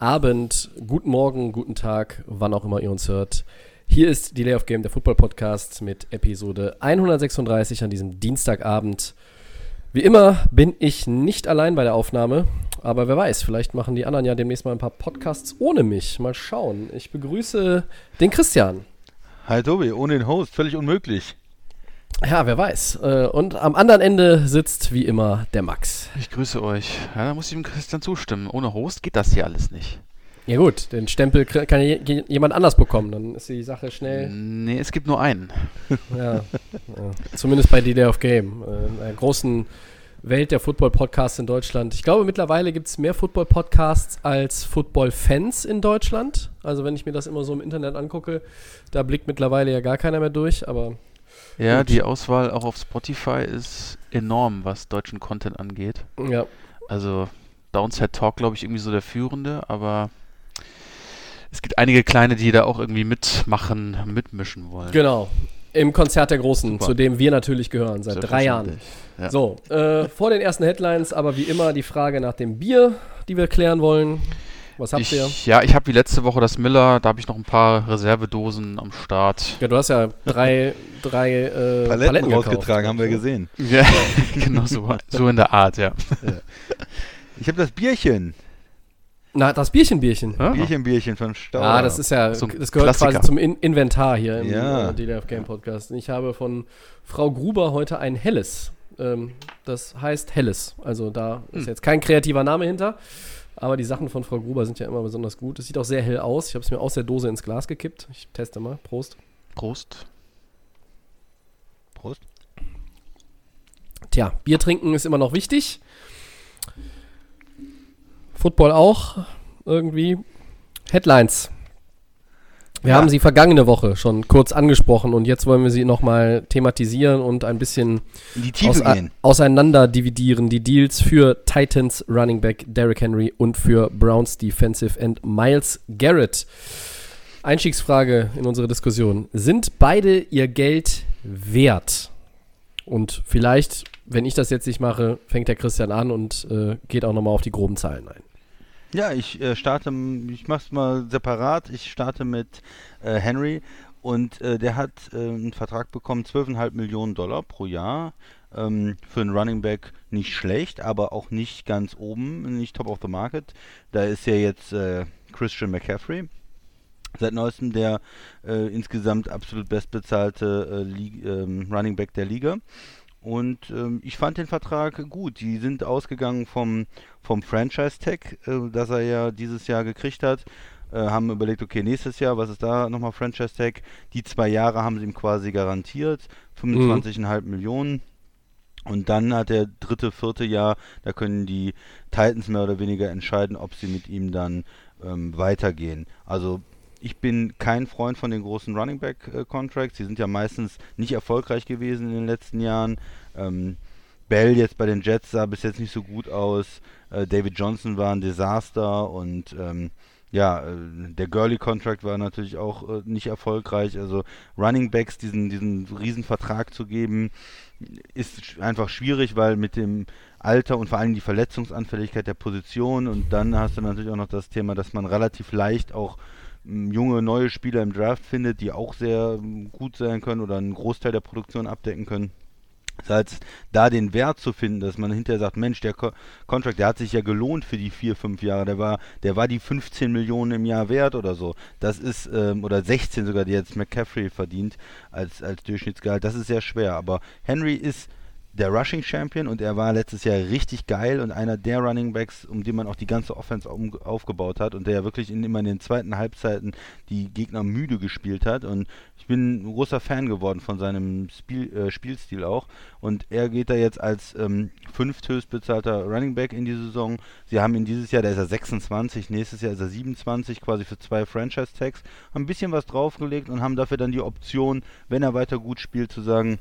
Abend, guten Morgen, guten Tag, wann auch immer ihr uns hört. Hier ist Delay of Game, der Football Podcast mit Episode 136 an diesem Dienstagabend. Wie immer bin ich nicht allein bei der Aufnahme, aber wer weiß, vielleicht machen die anderen ja demnächst mal ein paar Podcasts ohne mich. Mal schauen. Ich begrüße den Christian. Hi Tobi, ohne den Host, völlig unmöglich. Ja, wer weiß. Äh, Und am anderen Ende sitzt wie immer der Max. Ich grüße euch. Ja, da muss ich dem Christian zustimmen. Ohne Host geht das hier alles nicht. Ja gut, den Stempel kann jemand anders bekommen, dann ist die Sache schnell. Nee, es gibt nur einen. Ja, ja. Zumindest bei Delay of Game, äh, in einer großen Welt der Football-Podcasts in Deutschland. Ich glaube, mittlerweile gibt es mehr Football-Podcasts als Football-Fans in Deutschland. Also wenn ich mir das immer so im Internet angucke, da blickt mittlerweile ja gar keiner mehr durch, aber Ja, Gut. die Auswahl auch auf Spotify ist enorm, was deutschen Content angeht. ja. Also Downside Talk, glaube ich, irgendwie so der führende, aber es gibt einige kleine, die da auch irgendwie mitmachen, mitmischen wollen. Genau. Im Konzert der Großen, Super. zu dem wir natürlich gehören, seit drei Jahren. Ja. So, äh, vor den ersten Headlines, aber wie immer die Frage nach dem Bier, die wir klären wollen. Was habt ihr? Ich, ja, ich habe wie letzte Woche das Miller, da habe ich noch ein paar Reservedosen am Start. Ja, du hast ja drei, drei äh, Paletten, Paletten gekauft. rausgetragen, haben wir gesehen. Ja, genau so, so in der Art, ja. Ich habe das Bierchen. Na, das Bierchen-Bierchen. Ah. Bierchen, Bierchen von Stauer. Ah, das ist ja, So das gehört Klassiker. quasi zum In Inventar hier im Ja. äh, DDF Game Podcast. Ich habe von Frau Gruber heute ein Helles. Ähm, das heißt Helles. Also da ist Hm. jetzt kein kreativer Name hinter. Aber die Sachen von Frau Gruber sind ja immer besonders gut. Es sieht auch sehr hell aus. Ich habe es mir aus der Dose ins Glas gekippt. Ich teste mal. Prost. Prost. Prost. Tja, Bier trinken ist immer noch wichtig. Football auch irgendwie. Headlines. Wir Ja. haben sie vergangene Woche schon kurz angesprochen und jetzt wollen wir sie nochmal thematisieren und ein bisschen aus, gehen. auseinander dividieren. Die Deals für Titans Running Back Derrick Henry und für Browns Defensive End Miles Garrett. Einstiegsfrage in unsere Diskussion. Sind beide ihr Geld wert? Und vielleicht, wenn ich das jetzt nicht mache, fängt der Christian an und äh, geht auch nochmal auf die groben Zahlen ein. Ja, ich äh, starte, ich mach's mal separat. Ich starte mit äh, Henry und äh, der hat äh, einen Vertrag bekommen, 12,5 Millionen Dollar pro Jahr. Ähm, für einen Running Back nicht schlecht, aber auch nicht ganz oben, nicht top of the market. Da ist ja jetzt äh, Christian McCaffrey. Seit neuestem der äh, insgesamt absolut bestbezahlte äh, ähm, Running Back der Liga. Und ähm, ich fand den Vertrag gut. Die sind ausgegangen vom, vom Franchise-Tag, äh, das er ja dieses Jahr gekriegt hat. Äh, haben überlegt, okay, nächstes Jahr, was ist da nochmal Franchise-Tag? Die zwei Jahre haben sie ihm quasi garantiert. 25,5 Millionen. Und dann hat der dritte, vierte Jahr, da können die Titans mehr oder weniger entscheiden, ob sie mit ihm dann ähm, weitergehen. Also ich bin kein Freund von den großen Running Back äh, Contracts. Die sind ja meistens nicht erfolgreich gewesen in den letzten Jahren. Ähm, Bell jetzt bei den Jets sah bis jetzt nicht so gut aus. Äh, David Johnson war ein Desaster und ähm, ja, äh, der Gurley Contract war natürlich auch äh, nicht erfolgreich. Also Running Backs diesen diesen Vertrag zu geben, ist einfach schwierig, weil mit dem Alter und vor allem die Verletzungsanfälligkeit der Position und dann hast du natürlich auch noch das Thema, dass man relativ leicht auch junge, neue Spieler im Draft findet, die auch sehr m, gut sein können oder einen Großteil der Produktion abdecken können. Das heißt, da den Wert zu finden, dass man hinterher sagt, Mensch, der Contract, der hat sich ja gelohnt für die vier, fünf Jahre, der war, der war die 15 Millionen im Jahr wert oder so. Das ist, ähm, oder 16 sogar, die jetzt McCaffrey verdient als, als Durchschnittsgehalt, das ist sehr schwer. Aber Henry ist der Rushing Champion und er war letztes Jahr richtig geil und einer der Running Backs, um den man auch die ganze Offense aufgebaut hat und der wirklich in, immer in den zweiten Halbzeiten die Gegner müde gespielt hat. Und ich bin ein großer Fan geworden von seinem Spiel, äh, Spielstil auch. Und er geht da jetzt als ähm, fünfthöchstbezahlter Running Back in die Saison. Sie haben ihn dieses Jahr, da ist er 26, nächstes Jahr ist er 27, quasi für zwei Franchise Tags, haben ein bisschen was draufgelegt und haben dafür dann die Option, wenn er weiter gut spielt, zu sagen,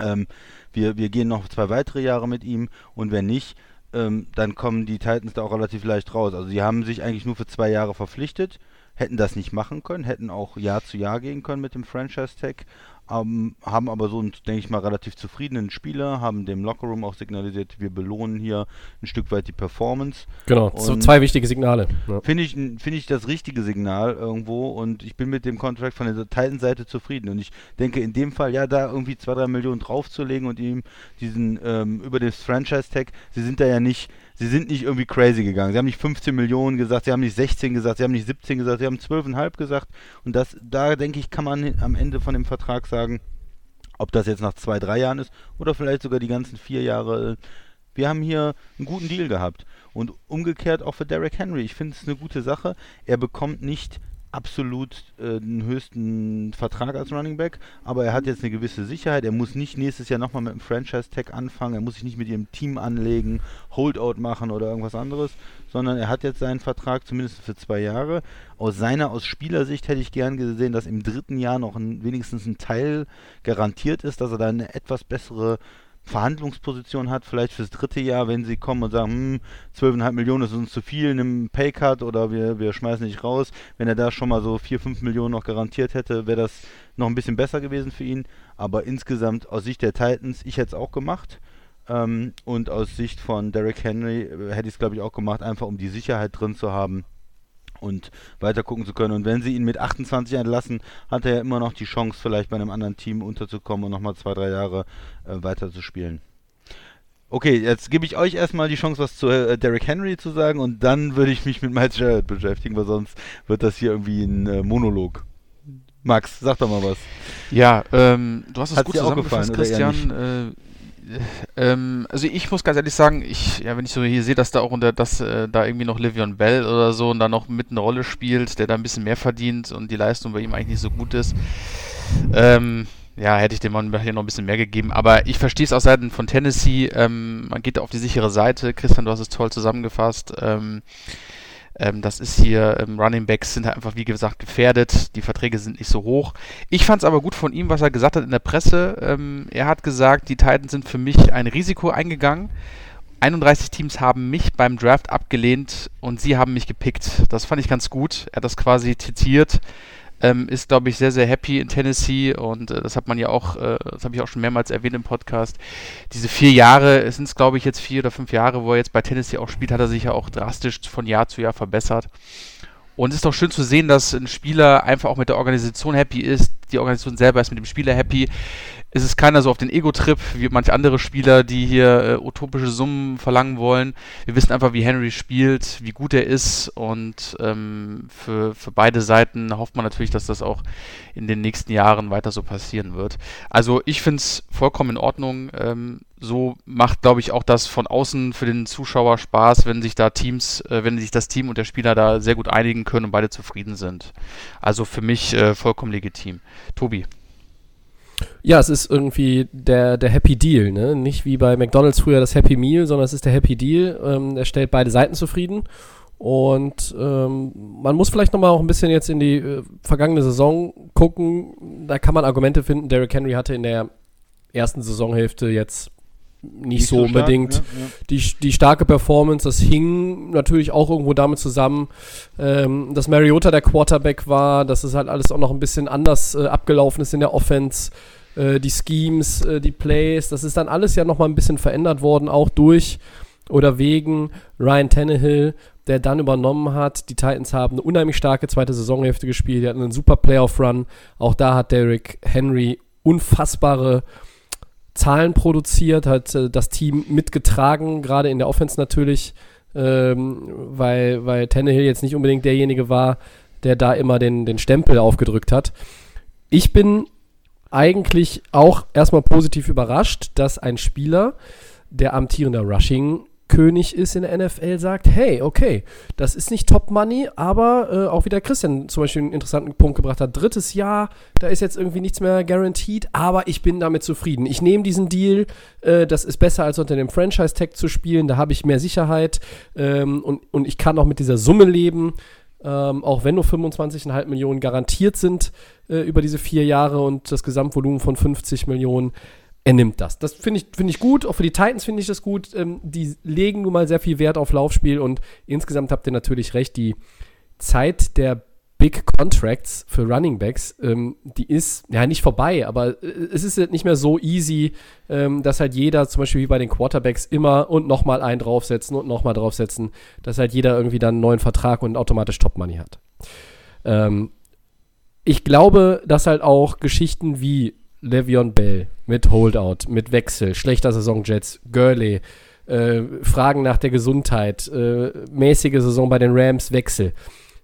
ähm, wir, wir gehen noch zwei weitere Jahre mit ihm und wenn nicht, ähm, dann kommen die Titans da auch relativ leicht raus. Also sie haben sich eigentlich nur für zwei Jahre verpflichtet, hätten das nicht machen können, hätten auch Jahr zu Jahr gehen können mit dem Franchise-Tag, ähm, haben aber so einen, denke ich mal, relativ zufriedenen Spieler, haben dem Lockerroom auch signalisiert, wir belohnen hier ein Stück weit die Performance. Genau, so zwei wichtige Signale. Ja. Finde ich, find ich das richtige Signal irgendwo und ich bin mit dem Contract von der Titan-Seite zufrieden und ich denke in dem Fall, ja, da irgendwie zwei, drei Millionen draufzulegen und ihm diesen ähm, über das Franchise-Tag, sie sind da ja nicht sie sind nicht irgendwie crazy gegangen. Sie haben nicht 15 Millionen gesagt, sie haben nicht 16 gesagt, sie haben nicht 17 gesagt, sie haben 12,5 gesagt. Und das, da denke ich, kann man am Ende von dem Vertrag sagen, ob das jetzt nach zwei, drei Jahren ist oder vielleicht sogar die ganzen vier Jahre. Wir haben hier einen guten Deal gehabt. Und umgekehrt auch für Derrick Henry. Ich finde es eine gute Sache. Er bekommt nicht absolut äh, den höchsten Vertrag als Running Back, aber er hat jetzt eine gewisse Sicherheit. Er muss nicht nächstes Jahr nochmal mit dem Franchise-Tag anfangen, er muss sich nicht mit ihrem Team anlegen, Holdout machen oder irgendwas anderes, sondern er hat jetzt seinen Vertrag zumindest für zwei Jahre. Aus seiner, aus Spielersicht hätte ich gern gesehen, dass im dritten Jahr noch ein, wenigstens ein Teil garantiert ist, dass er da eine etwas bessere Verhandlungsposition hat, vielleicht fürs dritte Jahr, wenn sie kommen und sagen, hm, 12,5 Millionen ist uns zu viel, nimm Paycut oder wir, wir schmeißen dich raus. Wenn er da schon mal so 4, 5 Millionen noch garantiert hätte, wäre das noch ein bisschen besser gewesen für ihn. Aber insgesamt aus Sicht der Titans, ich hätte es auch gemacht. Ähm, und aus Sicht von Derrick Henry äh, hätte ich es, glaube ich, auch gemacht, einfach um die Sicherheit drin zu haben und weiter gucken zu können. Und wenn sie ihn mit 28 entlassen, hat er ja immer noch die Chance, vielleicht bei einem anderen Team unterzukommen und nochmal zwei, drei Jahre äh, weiter zu spielen. Okay, jetzt gebe ich euch erstmal die Chance, was zu äh, Derrick Henry zu sagen und dann würde ich mich mit Miles Jarrett beschäftigen, weil sonst wird das hier irgendwie ein äh, Monolog. Max, sag doch mal was. Ja, ähm, du hast es gut zusammengefasst, Christian. Ähm, also ich muss ganz ehrlich sagen, ich, ja, wenn ich so hier sehe, dass da auch unter, dass äh, da irgendwie noch Livion Bell oder so und da noch mit eine Rolle spielt, der da ein bisschen mehr verdient und die Leistung bei ihm eigentlich nicht so gut ist, ähm, ja, hätte ich dem Mann hier noch ein bisschen mehr gegeben. Aber ich verstehe es aus Seiten von Tennessee. Ähm, man geht auf die sichere Seite. Christian, du hast es toll zusammengefasst. Ähm, ähm, das ist hier, ähm, Running Backs sind halt einfach, wie gesagt, gefährdet. Die Verträge sind nicht so hoch. Ich fand es aber gut von ihm, was er gesagt hat in der Presse. Ähm, er hat gesagt, die Titans sind für mich ein Risiko eingegangen. 31 Teams haben mich beim Draft abgelehnt und sie haben mich gepickt. Das fand ich ganz gut. Er hat das quasi zitiert ähm, ist, glaube ich, sehr, sehr happy in Tennessee und äh, das hat man ja auch, äh, das habe ich auch schon mehrmals erwähnt im Podcast. Diese vier Jahre, es sind glaube ich jetzt vier oder fünf Jahre, wo er jetzt bei Tennessee auch spielt, hat er sich ja auch drastisch von Jahr zu Jahr verbessert. Und es ist doch schön zu sehen, dass ein Spieler einfach auch mit der Organisation happy ist, die Organisation selber ist mit dem Spieler happy ist es keiner so auf den Ego-Trip wie manche andere Spieler, die hier äh, utopische Summen verlangen wollen. Wir wissen einfach, wie Henry spielt, wie gut er ist und ähm, für, für beide Seiten hofft man natürlich, dass das auch in den nächsten Jahren weiter so passieren wird. Also ich finde es vollkommen in Ordnung. Ähm, so macht, glaube ich, auch das von außen für den Zuschauer Spaß, wenn sich da Teams, äh, wenn sich das Team und der Spieler da sehr gut einigen können und beide zufrieden sind. Also für mich äh, vollkommen legitim. Tobi. Ja, es ist irgendwie der, der Happy Deal, ne? Nicht wie bei McDonalds früher das Happy Meal, sondern es ist der Happy Deal. Ähm, er stellt beide Seiten zufrieden. Und ähm, man muss vielleicht nochmal auch ein bisschen jetzt in die äh, vergangene Saison gucken. Da kann man Argumente finden. Derrick Henry hatte in der ersten Saisonhälfte jetzt nicht, nicht so, so unbedingt stark, ja, ja. Die, die starke Performance. Das hing natürlich auch irgendwo damit zusammen, ähm, dass Mariota der Quarterback war, dass es halt alles auch noch ein bisschen anders äh, abgelaufen ist in der Offense. Äh, die Schemes, äh, die Plays, das ist dann alles ja nochmal ein bisschen verändert worden, auch durch oder wegen Ryan Tannehill, der dann übernommen hat. Die Titans haben eine unheimlich starke zweite Saisonhälfte gespielt, die hatten einen super Playoff-Run. Auch da hat Derrick Henry unfassbare Zahlen produziert, hat äh, das Team mitgetragen, gerade in der Offense natürlich, ähm, weil, weil Tannehill jetzt nicht unbedingt derjenige war, der da immer den, den Stempel aufgedrückt hat. Ich bin eigentlich auch erstmal positiv überrascht, dass ein Spieler, der amtierender Rushing König ist in der NFL, sagt, hey, okay, das ist nicht Top Money, aber äh, auch wieder Christian zum Beispiel einen interessanten Punkt gebracht hat. Drittes Jahr, da ist jetzt irgendwie nichts mehr guaranteed, aber ich bin damit zufrieden. Ich nehme diesen Deal, äh, das ist besser als unter dem Franchise-Tag zu spielen, da habe ich mehr Sicherheit ähm, und, und ich kann auch mit dieser Summe leben. Ähm, auch wenn nur 25,5 Millionen garantiert sind äh, über diese vier Jahre und das Gesamtvolumen von 50 Millionen, er nimmt das. Das finde ich, find ich gut. Auch für die Titans finde ich das gut. Ähm, die legen nun mal sehr viel Wert auf Laufspiel und insgesamt habt ihr natürlich recht. Die Zeit der Big Contracts für Running Backs, ähm, die ist ja nicht vorbei, aber äh, es ist nicht mehr so easy, ähm, dass halt jeder, zum Beispiel wie bei den Quarterbacks, immer und nochmal einen draufsetzen und nochmal draufsetzen, dass halt jeder irgendwie dann einen neuen Vertrag und automatisch Top Money hat. Ähm, ich glaube, dass halt auch Geschichten wie Le'Veon Bell mit Holdout, mit Wechsel, schlechter Saison Jets, Gurley, äh, Fragen nach der Gesundheit, äh, mäßige Saison bei den Rams, Wechsel.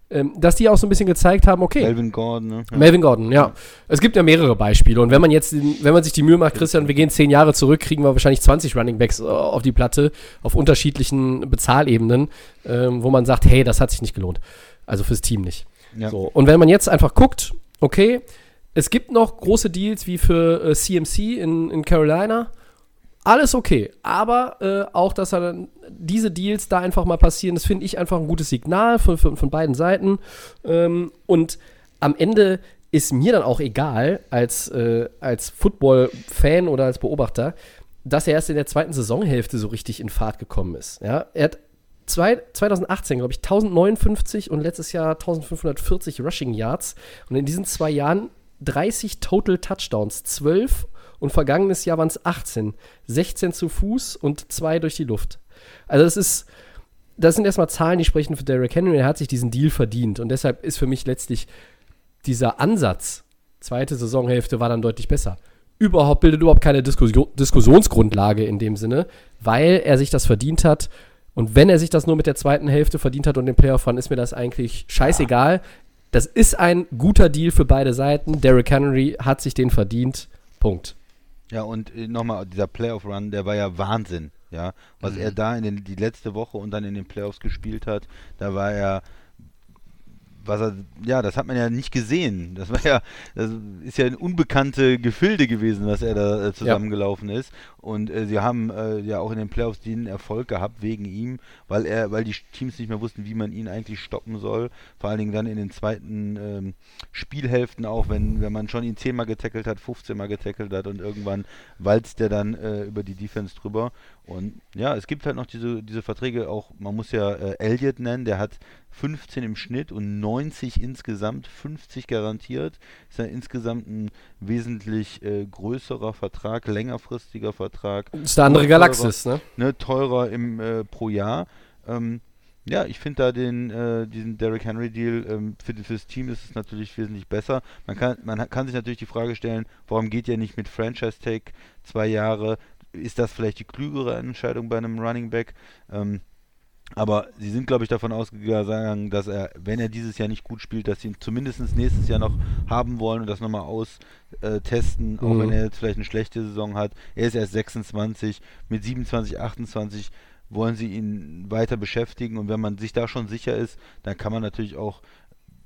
Ähm, dass die auch so ein bisschen gezeigt haben, okay. Melvin Gordon, ne? Ja. Melvin Gordon, ja. Es gibt ja mehrere Beispiele. Und wenn man jetzt, wenn man sich die Mühe macht, Christian, wir gehen zehn Jahre zurück, kriegen wir wahrscheinlich 20 Running Backs äh, auf die Platte, auf unterschiedlichen Bezahlebenen, ähm, wo man sagt, hey, das hat sich nicht gelohnt. Also fürs Team nicht. Ja. So. Und wenn man jetzt einfach guckt, okay, es gibt noch große Deals wie für äh, CMC in, in Carolina. Alles okay. Aber äh, auch, dass dann diese Deals da einfach mal passieren, das finde ich einfach ein gutes Signal von, von, von beiden Seiten. Ähm, und am Ende ist mir dann auch egal, als, äh, als Football-Fan oder als Beobachter, dass er erst in der zweiten Saisonhälfte so richtig in Fahrt gekommen ist. Ja? Er hat zwei, 2018, glaube ich, 1059 und letztes Jahr 1540 Rushing Yards. Und in diesen zwei Jahren 30 Total Touchdowns, 12 und vergangenes Jahr waren es 18. 16 zu Fuß und 2 durch die Luft. Also das ist, das sind erstmal Zahlen, die sprechen für Derrick Henry. Er hat sich diesen Deal verdient und deshalb ist für mich letztlich dieser Ansatz, zweite Saisonhälfte war dann deutlich besser. Überhaupt bildet überhaupt keine Diskussion, Diskussionsgrundlage in dem Sinne, weil er sich das verdient hat. Und wenn er sich das nur mit der zweiten Hälfte verdient hat und den Playoff Run, ist mir das eigentlich scheißegal. Das ist ein guter Deal für beide Seiten. Derrick Henry hat sich den verdient. Punkt. Ja, und äh, nochmal, dieser Playoff-Run, der war ja Wahnsinn. Ja, was mhm. er da in den, die letzte Woche und dann in den Playoffs gespielt hat, da war er was er, ja, das hat man ja nicht gesehen. Das war ja, das ist ja ein unbekannte Gefilde gewesen, dass er da äh, zusammengelaufen ja. ist. Und äh, sie haben äh, ja auch in den Playoffs den Erfolg gehabt wegen ihm, weil er, weil die Teams nicht mehr wussten, wie man ihn eigentlich stoppen soll. Vor allen Dingen dann in den zweiten ähm, Spielhälften auch, wenn, wenn man schon ihn zehnmal getackelt hat, 15 Mal getackelt hat und irgendwann walzt er dann äh, über die Defense drüber. Und ja, es gibt halt noch diese, diese Verträge, auch, man muss ja äh, Elliott nennen, der hat 15 im Schnitt und 90 insgesamt, 50 garantiert. Ist ja insgesamt ein wesentlich äh, größerer Vertrag, längerfristiger Vertrag. Ist der andere Galaxis, ne? ne? Teurer im, äh, pro Jahr. Ähm, ja, ich finde da den, äh, diesen Derrick Henry Deal ähm, für, das Team ist es natürlich wesentlich besser. Man kann, man kann sich natürlich die Frage stellen, warum geht ihr nicht mit Franchise Tag zwei Jahre? ist das vielleicht die klügere Entscheidung bei einem Running Back. Ähm, aber sie sind, glaube ich, davon ausgegangen, dass er, wenn er dieses Jahr nicht gut spielt, dass sie ihn zumindest nächstes Jahr noch haben wollen und das nochmal austesten, auch mhm. wenn er jetzt vielleicht eine schlechte Saison hat. Er ist erst 26, mit 27, 28 wollen sie ihn weiter beschäftigen und wenn man sich da schon sicher ist, dann kann man natürlich auch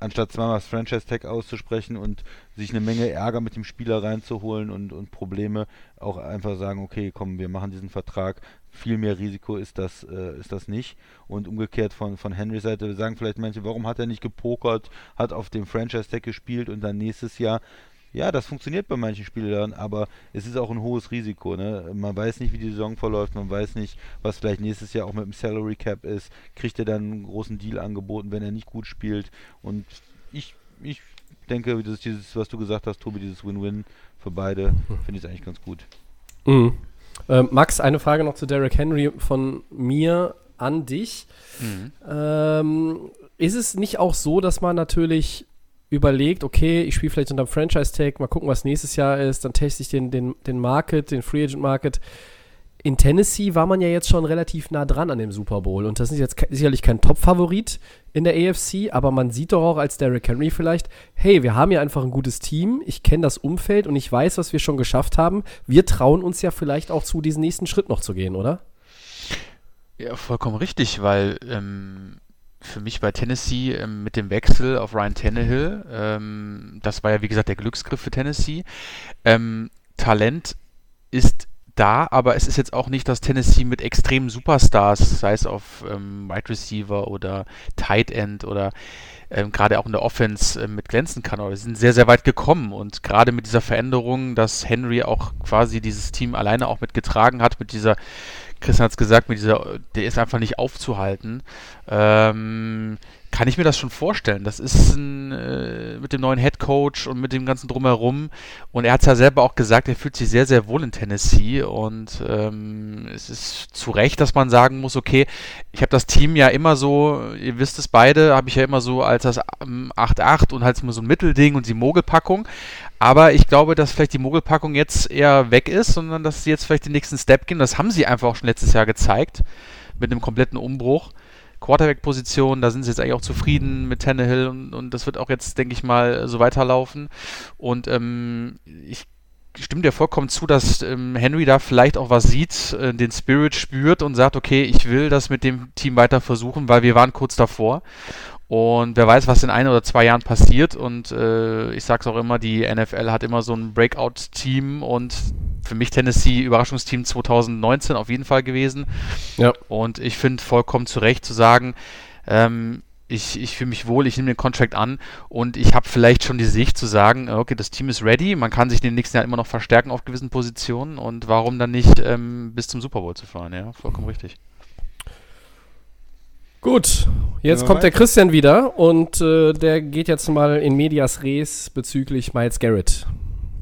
anstatt zweimal das Franchise-Tag auszusprechen und sich eine Menge Ärger mit dem Spieler reinzuholen und, und Probleme, auch einfach sagen, okay, komm, wir machen diesen Vertrag, viel mehr Risiko ist das, äh, ist das nicht. Und umgekehrt von, von Henrys Seite sagen vielleicht manche, warum hat er nicht gepokert, hat auf dem Franchise-Tag gespielt und dann nächstes Jahr ja, das funktioniert bei manchen Spielern, aber es ist auch ein hohes Risiko. Ne? Man weiß nicht, wie die Saison verläuft, man weiß nicht, was vielleicht nächstes Jahr auch mit dem Salary Cap ist. Kriegt er dann einen großen Deal angeboten, wenn er nicht gut spielt? Und ich, ich denke, das dieses, was du gesagt hast, Tobi, dieses Win-Win für beide, finde ich eigentlich ganz gut. Mhm. Äh, Max, eine Frage noch zu Derrick Henry von mir an dich. Mhm. Ähm, ist es nicht auch so, dass man natürlich überlegt, okay, ich spiele vielleicht unter dem Franchise-Tag, mal gucken, was nächstes Jahr ist, dann teste ich den, den, den Market, den Free Agent Market. in Tennessee war man ja jetzt schon relativ nah dran an dem Super Bowl und das ist jetzt sicherlich kein Top-Favorit in der AFC, aber man sieht doch auch als Derrick Henry vielleicht, hey, wir haben ja einfach ein gutes Team, ich kenne das Umfeld und ich weiß, was wir schon geschafft haben. Wir trauen uns ja vielleicht auch zu, diesen nächsten Schritt noch zu gehen, oder? Ja, vollkommen richtig, weil ähm, für mich bei Tennessee ähm, mit dem Wechsel auf Ryan Tannehill, ähm, das war ja wie gesagt der Glücksgriff für Tennessee, ähm, Talent ist da, aber es ist jetzt auch nicht das Tennessee mit extremen Superstars, sei es auf ähm, Wide Receiver oder Tight End oder ähm, gerade auch in der Offense äh, mit glänzen kann. Aber wir sind sehr, sehr weit gekommen und gerade mit dieser Veränderung, dass Henry auch quasi dieses Team alleine auch mitgetragen hat, mit dieser Christian hat es gesagt, mit dieser, der ist einfach nicht aufzuhalten. Ähm, kann ich mir das schon vorstellen. Das ist ein, äh, mit dem neuen Head Coach und mit dem ganzen Drumherum. Und er hat es ja selber auch gesagt, er fühlt sich sehr, sehr wohl in Tennessee. Und ähm, es ist zu Recht, dass man sagen muss, okay, ich habe das Team ja immer so, ihr wisst es beide, habe ich ja immer so als das 8-8 und halt immer so ein Mittelding und die Mogelpackung. Aber ich glaube, dass vielleicht die Mogelpackung jetzt eher weg ist, sondern dass sie jetzt vielleicht den nächsten Step gehen. Das haben sie einfach auch schon letztes Jahr gezeigt. Mit einem kompletten Umbruch. Quarterback-Position, da sind sie jetzt eigentlich auch zufrieden mit Tannehill und, und das wird auch jetzt, denke ich mal, so weiterlaufen. Und ähm, ich stimme dir vollkommen zu, dass ähm, Henry da vielleicht auch was sieht, äh, den Spirit spürt und sagt, okay, ich will das mit dem Team weiter versuchen, weil wir waren kurz davor. Und wer weiß, was in ein oder zwei Jahren passiert. Und äh, ich sage es auch immer, die NFL hat immer so ein Breakout-Team und für mich Tennessee Überraschungsteam 2019 auf jeden Fall gewesen. Ja. Und ich finde vollkommen zu Recht zu sagen, ähm, ich, ich fühle mich wohl, ich nehme den Contract an und ich habe vielleicht schon die Sicht zu sagen, okay, das Team ist ready, man kann sich in den nächsten Jahren immer noch verstärken auf gewissen Positionen und warum dann nicht ähm, bis zum Super Bowl zu fahren, ja, vollkommen richtig. Gut, jetzt kommt der Christian wieder und äh, der geht jetzt mal in Medias Res bezüglich Miles Garrett.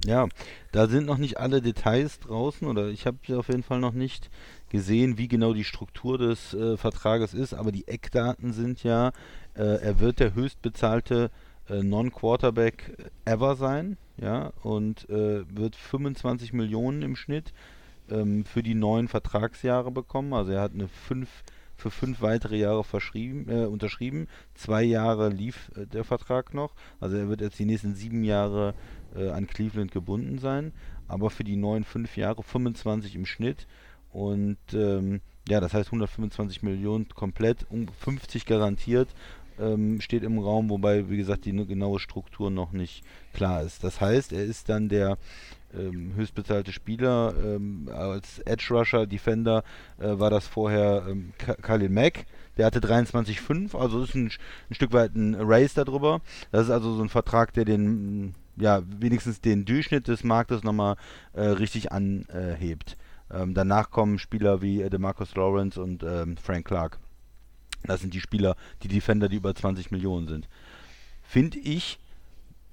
Ja, da sind noch nicht alle Details draußen oder ich habe auf jeden Fall noch nicht gesehen, wie genau die Struktur des äh, Vertrages ist, aber die Eckdaten sind ja, äh, er wird der höchstbezahlte äh, Non-Quarterback ever sein, ja, und äh, wird 25 Millionen im Schnitt ähm, für die neuen Vertragsjahre bekommen. Also er hat eine 5 für fünf weitere Jahre verschrieben, äh, unterschrieben. Zwei Jahre lief äh, der Vertrag noch. Also er wird jetzt die nächsten sieben Jahre äh, an Cleveland gebunden sein. Aber für die neuen fünf Jahre 25 im Schnitt. Und ähm, ja, das heißt 125 Millionen komplett, um 50 garantiert ähm, steht im Raum, wobei, wie gesagt, die genaue Struktur noch nicht klar ist. Das heißt, er ist dann der ähm, höchstbezahlte Spieler. Ähm, als Edge Rusher, Defender äh, war das vorher ähm, Khalil Mack. Der hatte 23,5, also ist ein, ein, Stück weit ein Race darüber. Das ist also so ein Vertrag, der den, ja, wenigstens den Durchschnitt des Marktes nochmal äh, richtig anhebt. Ähm, danach kommen Spieler wie äh, DeMarcus Lawrence und ähm, Frank Clark. Das sind die Spieler, die Defender, die über 20 Millionen sind. Finde ich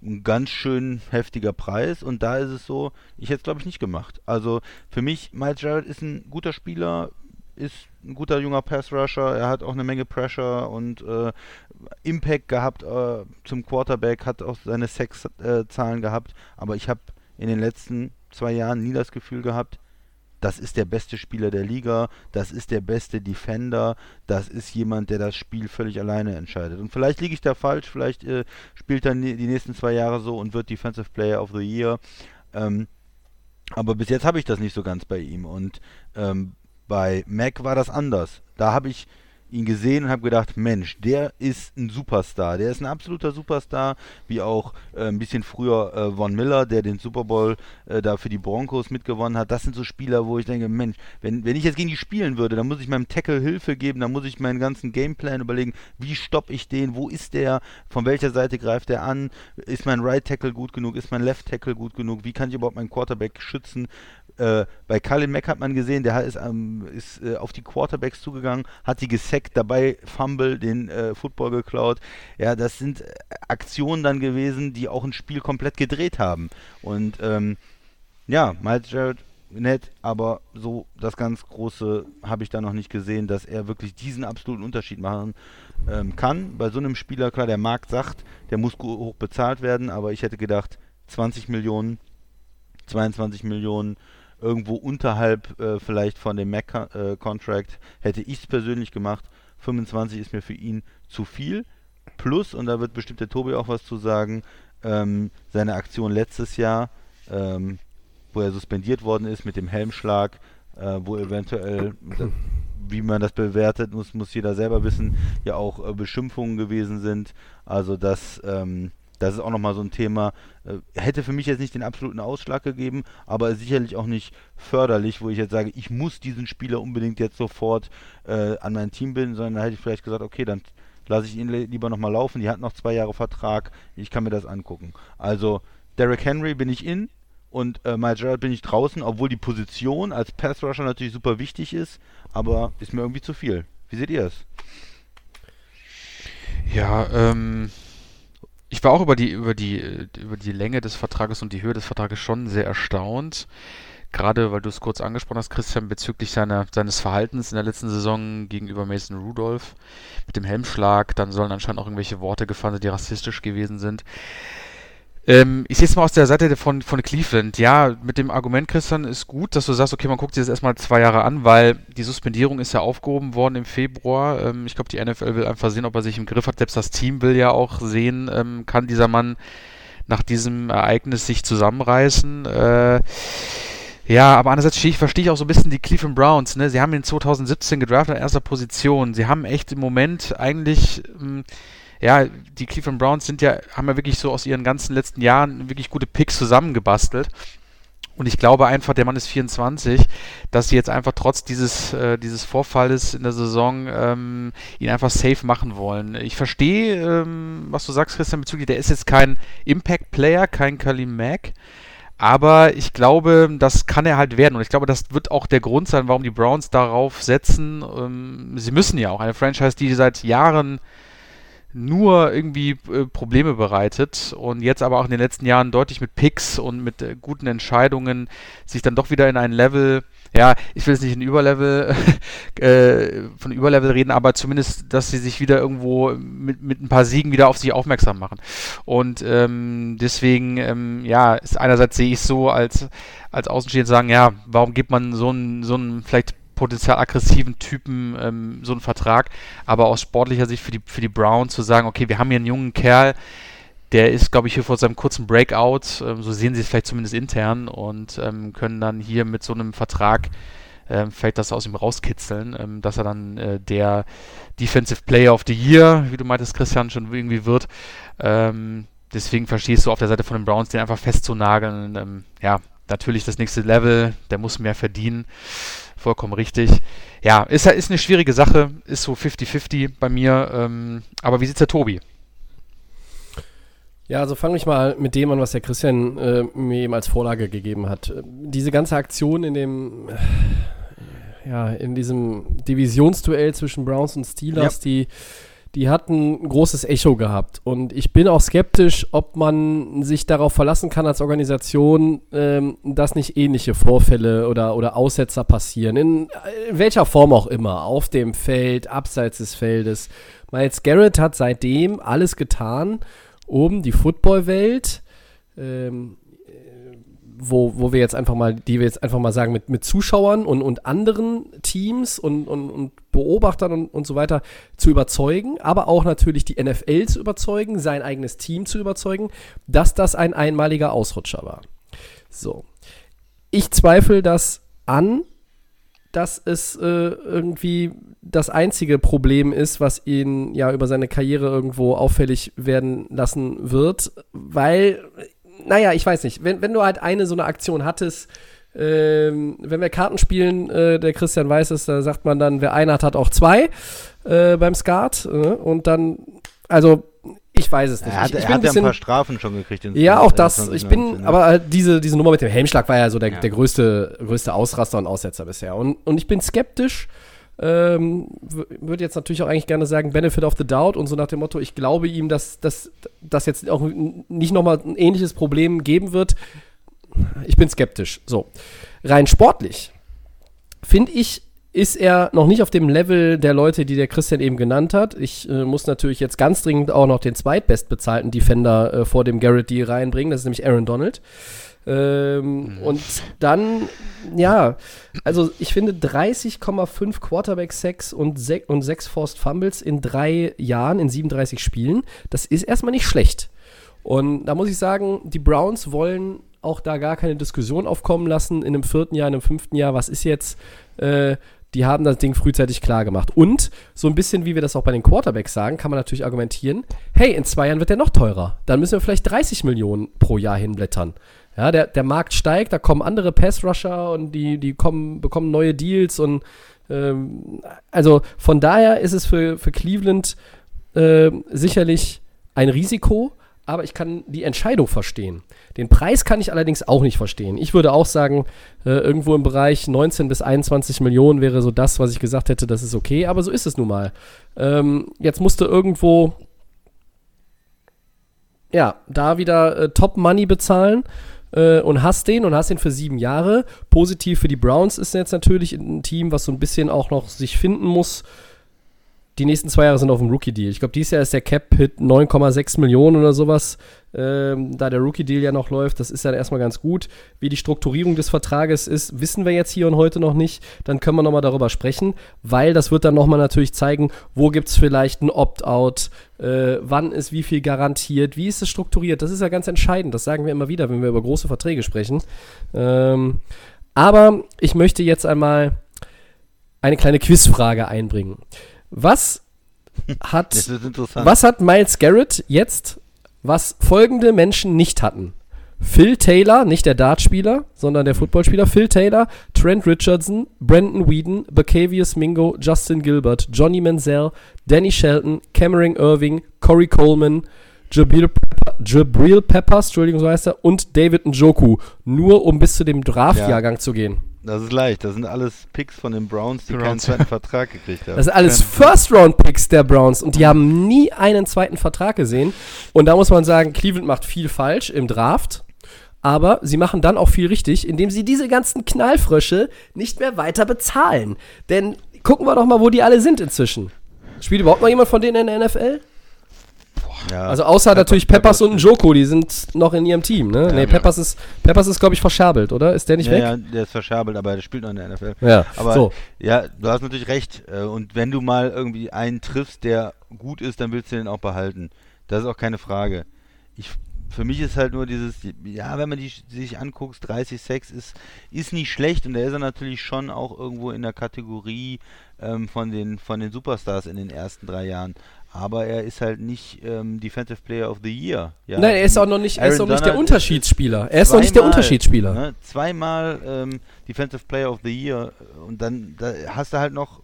ein ganz schön heftiger Preis und da ist es so, ich hätte es glaube ich nicht gemacht. Also für mich, Miles Jarrett ist ein guter Spieler, ist ein guter junger Pass-Rusher, er hat auch eine Menge Pressure und äh, Impact gehabt äh, zum Quarterback, hat auch seine Sex-Zahlen äh, gehabt, aber ich habe in den letzten zwei Jahren nie das Gefühl gehabt, das ist der beste Spieler der Liga, das ist der beste Defender, das ist jemand, der das Spiel völlig alleine entscheidet. Und vielleicht liege ich da falsch, vielleicht äh, spielt er die nächsten zwei Jahre so und wird Defensive Player of the Year. Ähm, aber bis jetzt habe ich das nicht so ganz bei ihm. Und ähm, bei Mac war das anders. Da habe ich ihn gesehen und habe gedacht, Mensch, der ist ein Superstar. Der ist ein absoluter Superstar, wie auch äh, ein bisschen früher äh, Von Miller, der den Super Bowl äh, da für die Broncos mitgewonnen hat. Das sind so Spieler, wo ich denke, Mensch, wenn, wenn ich jetzt gegen die spielen würde, dann muss ich meinem Tackle Hilfe geben, dann muss ich meinen ganzen Gameplan überlegen, wie stoppe ich den, wo ist der, von welcher Seite greift er an, ist mein Right Tackle gut genug, ist mein Left Tackle gut genug, wie kann ich überhaupt meinen Quarterback schützen, äh, bei Kalin Mack hat man gesehen, der ist, ähm, ist äh, auf die Quarterbacks zugegangen, hat die gesackt, dabei Fumble, den äh, Football geklaut. Ja, das sind äh, Aktionen dann gewesen, die auch ein Spiel komplett gedreht haben. Und ähm, ja, Miles Jared nett, aber so das ganz Große habe ich da noch nicht gesehen, dass er wirklich diesen absoluten Unterschied machen ähm, kann. Bei so einem Spieler, klar, der Markt sagt, der muss hoch bezahlt werden, aber ich hätte gedacht, 20 Millionen, 22 Millionen, irgendwo unterhalb äh, vielleicht von dem Mac-Contract äh, hätte ich es persönlich gemacht. 25 ist mir für ihn zu viel. Plus, und da wird bestimmt der Tobi auch was zu sagen, ähm, seine Aktion letztes Jahr, ähm, wo er suspendiert worden ist mit dem Helmschlag, äh, wo eventuell, wie man das bewertet, muss, muss jeder selber wissen, ja auch äh, Beschimpfungen gewesen sind. Also das, ähm, das ist auch nochmal so ein Thema. Äh, hätte für mich jetzt nicht den absoluten Ausschlag gegeben, aber sicherlich auch nicht förderlich, wo ich jetzt sage, ich muss diesen Spieler unbedingt jetzt sofort äh, an mein Team binden, sondern da hätte ich vielleicht gesagt, okay, dann lasse ich ihn lieber nochmal laufen. Die hat noch zwei Jahre Vertrag, ich kann mir das angucken. Also Derrick Henry bin ich in, und äh, Miles Gerald bin ich draußen, obwohl die Position als Pass Rusher natürlich super wichtig ist, aber ist mir irgendwie zu viel. Wie seht ihr es? Ja, ähm, ich war auch über die, über die, über die Länge des Vertrages und die Höhe des Vertrages schon sehr erstaunt. Gerade weil du es kurz angesprochen hast, Christian, bezüglich seiner, seines Verhaltens in der letzten Saison gegenüber Mason Rudolph mit dem Helmschlag. Dann sollen anscheinend auch irgendwelche Worte gefallen die rassistisch gewesen sind. Ähm, ich sehe es mal aus der Seite von, von Cleveland. Ja, mit dem Argument, Christian, ist gut, dass du sagst, okay, man guckt sich das erstmal zwei Jahre an, weil die Suspendierung ist ja aufgehoben worden im Februar. Ähm, ich glaube, die NFL will einfach sehen, ob er sich im Griff hat. Selbst das Team will ja auch sehen, ähm, kann dieser Mann nach diesem Ereignis sich zusammenreißen. Äh, ja, aber andererseits verstehe ich, verstehe ich auch so ein bisschen die Cleveland Browns. Ne? Sie haben ihn 2017 gedraftet in erster Position. Sie haben echt im Moment eigentlich... Ähm, ja, die Cleveland Browns sind ja, haben ja wirklich so aus ihren ganzen letzten Jahren wirklich gute Picks zusammengebastelt. Und ich glaube einfach, der Mann ist 24, dass sie jetzt einfach trotz dieses, äh, dieses Vorfalles in der Saison ähm, ihn einfach safe machen wollen. Ich verstehe, ähm, was du sagst, Christian, bezüglich, der ist jetzt kein Impact-Player, kein Kalim Mack. Aber ich glaube, das kann er halt werden. Und ich glaube, das wird auch der Grund sein, warum die Browns darauf setzen. Ähm, sie müssen ja auch. Eine Franchise, die seit Jahren nur irgendwie äh, Probleme bereitet und jetzt aber auch in den letzten Jahren deutlich mit Picks und mit äh, guten Entscheidungen sich dann doch wieder in ein Level, ja, ich will jetzt nicht in Überlevel, äh, von Überlevel reden, aber zumindest, dass sie sich wieder irgendwo mit, mit ein paar Siegen wieder auf sich aufmerksam machen. Und ähm, deswegen, ähm, ja, einerseits sehe ich so als, als Außenstehender sagen, ja, warum gibt man so einen, so einen vielleicht potenziell aggressiven Typen ähm, so einen Vertrag, aber aus sportlicher Sicht für die, für die Browns zu sagen, okay, wir haben hier einen jungen Kerl, der ist, glaube ich, hier vor seinem kurzen Breakout, ähm, so sehen sie es vielleicht zumindest intern und ähm, können dann hier mit so einem Vertrag ähm, vielleicht das aus ihm rauskitzeln, ähm, dass er dann äh, der Defensive Player of the Year, wie du meintest, Christian, schon irgendwie wird. Ähm, deswegen verstehst du auf der Seite von den Browns, den einfach festzunageln. Ähm, ja, natürlich das nächste Level, der muss mehr verdienen vollkommen richtig. Ja, ist, ist eine schwierige Sache, ist so 50-50 bei mir. Ähm, aber wie sieht's der Tobi? Ja, also fange ich mal mit dem an, was der Christian äh, mir eben als Vorlage gegeben hat. Diese ganze Aktion in dem, äh, ja, in diesem Divisionsduell zwischen Browns und Steelers, ja. die die hat ein großes Echo gehabt. Und ich bin auch skeptisch, ob man sich darauf verlassen kann als Organisation, ähm, dass nicht ähnliche Vorfälle oder, oder Aussetzer passieren. In, in, welcher Form auch immer. Auf dem Feld, abseits des Feldes. Miles Garrett hat seitdem alles getan, um die Footballwelt ähm, wo, wo wir jetzt einfach mal, die wir jetzt einfach mal sagen, mit, mit Zuschauern und, und anderen Teams und, und, und Beobachtern und, und so weiter zu überzeugen, aber auch natürlich die NFL zu überzeugen, sein eigenes Team zu überzeugen, dass das ein einmaliger Ausrutscher war. So. Ich zweifle das an, dass es äh, irgendwie das einzige Problem ist, was ihn ja über seine Karriere irgendwo auffällig werden lassen wird, weil naja, ich weiß nicht. Wenn, wenn du halt eine so eine Aktion hattest, ähm, wenn wir Karten spielen, äh, der Christian weiß es, da sagt man dann, wer eine hat, hat auch zwei äh, beim Skat. Äh, und dann, also ich weiß es nicht. Er hat, ich, ich er hat ja ein paar Strafen schon gekriegt. Ja, auch das. Ich bin, aber halt diese, diese Nummer mit dem Helmschlag war ja so der, ja. der größte, größte Ausraster und Aussetzer bisher. Und, und ich bin skeptisch, ähm, würde jetzt natürlich auch eigentlich gerne sagen, Benefit of the Doubt und so nach dem Motto, ich glaube ihm, dass das jetzt auch nicht nochmal ein ähnliches Problem geben wird. Ich bin skeptisch. So. Rein sportlich finde ich, ist er noch nicht auf dem Level der Leute, die der Christian eben genannt hat. Ich äh, muss natürlich jetzt ganz dringend auch noch den zweitbestbezahlten Defender äh, vor dem Garrett Deal reinbringen. Das ist nämlich Aaron Donald. Ähm, mhm. Und dann, ja, also ich finde 30,5 Quarterback-Sacks und, und 6 Forced Fumbles in drei Jahren, in 37 Spielen, das ist erstmal nicht schlecht. Und da muss ich sagen, die Browns wollen auch da gar keine Diskussion aufkommen lassen in einem vierten Jahr, in einem fünften Jahr, was ist jetzt, äh, die haben das Ding frühzeitig klar gemacht. Und so ein bisschen, wie wir das auch bei den Quarterbacks sagen, kann man natürlich argumentieren, hey, in zwei Jahren wird der noch teurer. Dann müssen wir vielleicht 30 Millionen pro Jahr hinblättern. Ja, der, der Markt steigt, da kommen andere Pass-Rusher und die, die kommen, bekommen neue Deals und ähm, also von daher ist es für, für Cleveland äh, sicherlich ein Risiko, aber ich kann die Entscheidung verstehen. Den Preis kann ich allerdings auch nicht verstehen. Ich würde auch sagen, äh, irgendwo im Bereich 19 bis 21 Millionen wäre so das, was ich gesagt hätte, das ist okay, aber so ist es nun mal. Ähm, jetzt musste irgendwo, ja, da wieder äh, Top Money bezahlen äh, und hast den und hast den für sieben Jahre. Positiv für die Browns ist jetzt natürlich ein Team, was so ein bisschen auch noch sich finden muss die nächsten zwei Jahre sind auf dem Rookie-Deal. Ich glaube, dieses Jahr ist der Cap-Hit 9,6 Millionen oder sowas, ähm, da der Rookie-Deal ja noch läuft. Das ist dann erstmal ganz gut. Wie die Strukturierung des Vertrages ist, wissen wir jetzt hier und heute noch nicht. Dann können wir nochmal darüber sprechen, weil das wird dann nochmal natürlich zeigen, wo gibt es vielleicht ein Opt-out, äh, wann ist wie viel garantiert, wie ist es strukturiert. Das ist ja ganz entscheidend. Das sagen wir immer wieder, wenn wir über große Verträge sprechen. Ähm, aber ich möchte jetzt einmal eine kleine Quizfrage einbringen. Was hat, was hat Miles Garrett jetzt, was folgende Menschen nicht hatten? Phil Taylor, nicht der Dartspieler, sondern der Footballspieler, Phil Taylor, Trent Richardson, Brandon Whedon, Bacavius Mingo, Justin Gilbert, Johnny Manziel, Danny Shelton, Cameron Irving, Corey Coleman, Jabril, Pepper, Jabril Peppers, Entschuldigung, so heißt er, und David Njoku, nur um bis zu dem Draftjahrgang ja. zu gehen. Das ist leicht. Das sind alles Picks von den Browns, die Browns. keinen zweiten Vertrag gekriegt haben. Das sind alles First-Round-Picks der Browns und die haben nie einen zweiten Vertrag gesehen. Und da muss man sagen, Cleveland macht viel falsch im Draft. Aber sie machen dann auch viel richtig, indem sie diese ganzen Knallfrösche nicht mehr weiter bezahlen. Denn gucken wir doch mal, wo die alle sind inzwischen. Spielt überhaupt noch jemand von denen in der NFL? Ja, also außer Pepper, natürlich Peppers, Peppers und Joko, die sind noch in ihrem Team, ne? Ja, nee, Peppers ist, Peppers ist, glaube ich, verscherbelt, oder? Ist der nicht ja, weg? Ja, der ist verscherbelt, aber der spielt noch in der NFL. Ja, aber so. ja, du hast natürlich recht. Äh, und wenn du mal irgendwie einen triffst, der gut ist, dann willst du den auch behalten. Das ist auch keine Frage. Ich, für mich ist halt nur dieses, ja, wenn man die sich anguckt, 30 Sex ist, ist nicht schlecht und der ist er natürlich schon auch irgendwo in der Kategorie ähm, von, den, von den Superstars in den ersten drei Jahren aber er ist halt nicht ähm, Defensive Player of the Year. Ja. Nein, er ist auch noch nicht, er ist noch nicht der Unterschiedsspieler. Er ist noch nicht der Unterschiedsspieler. Ne, zweimal ähm, Defensive Player of the Year und dann da hast du halt noch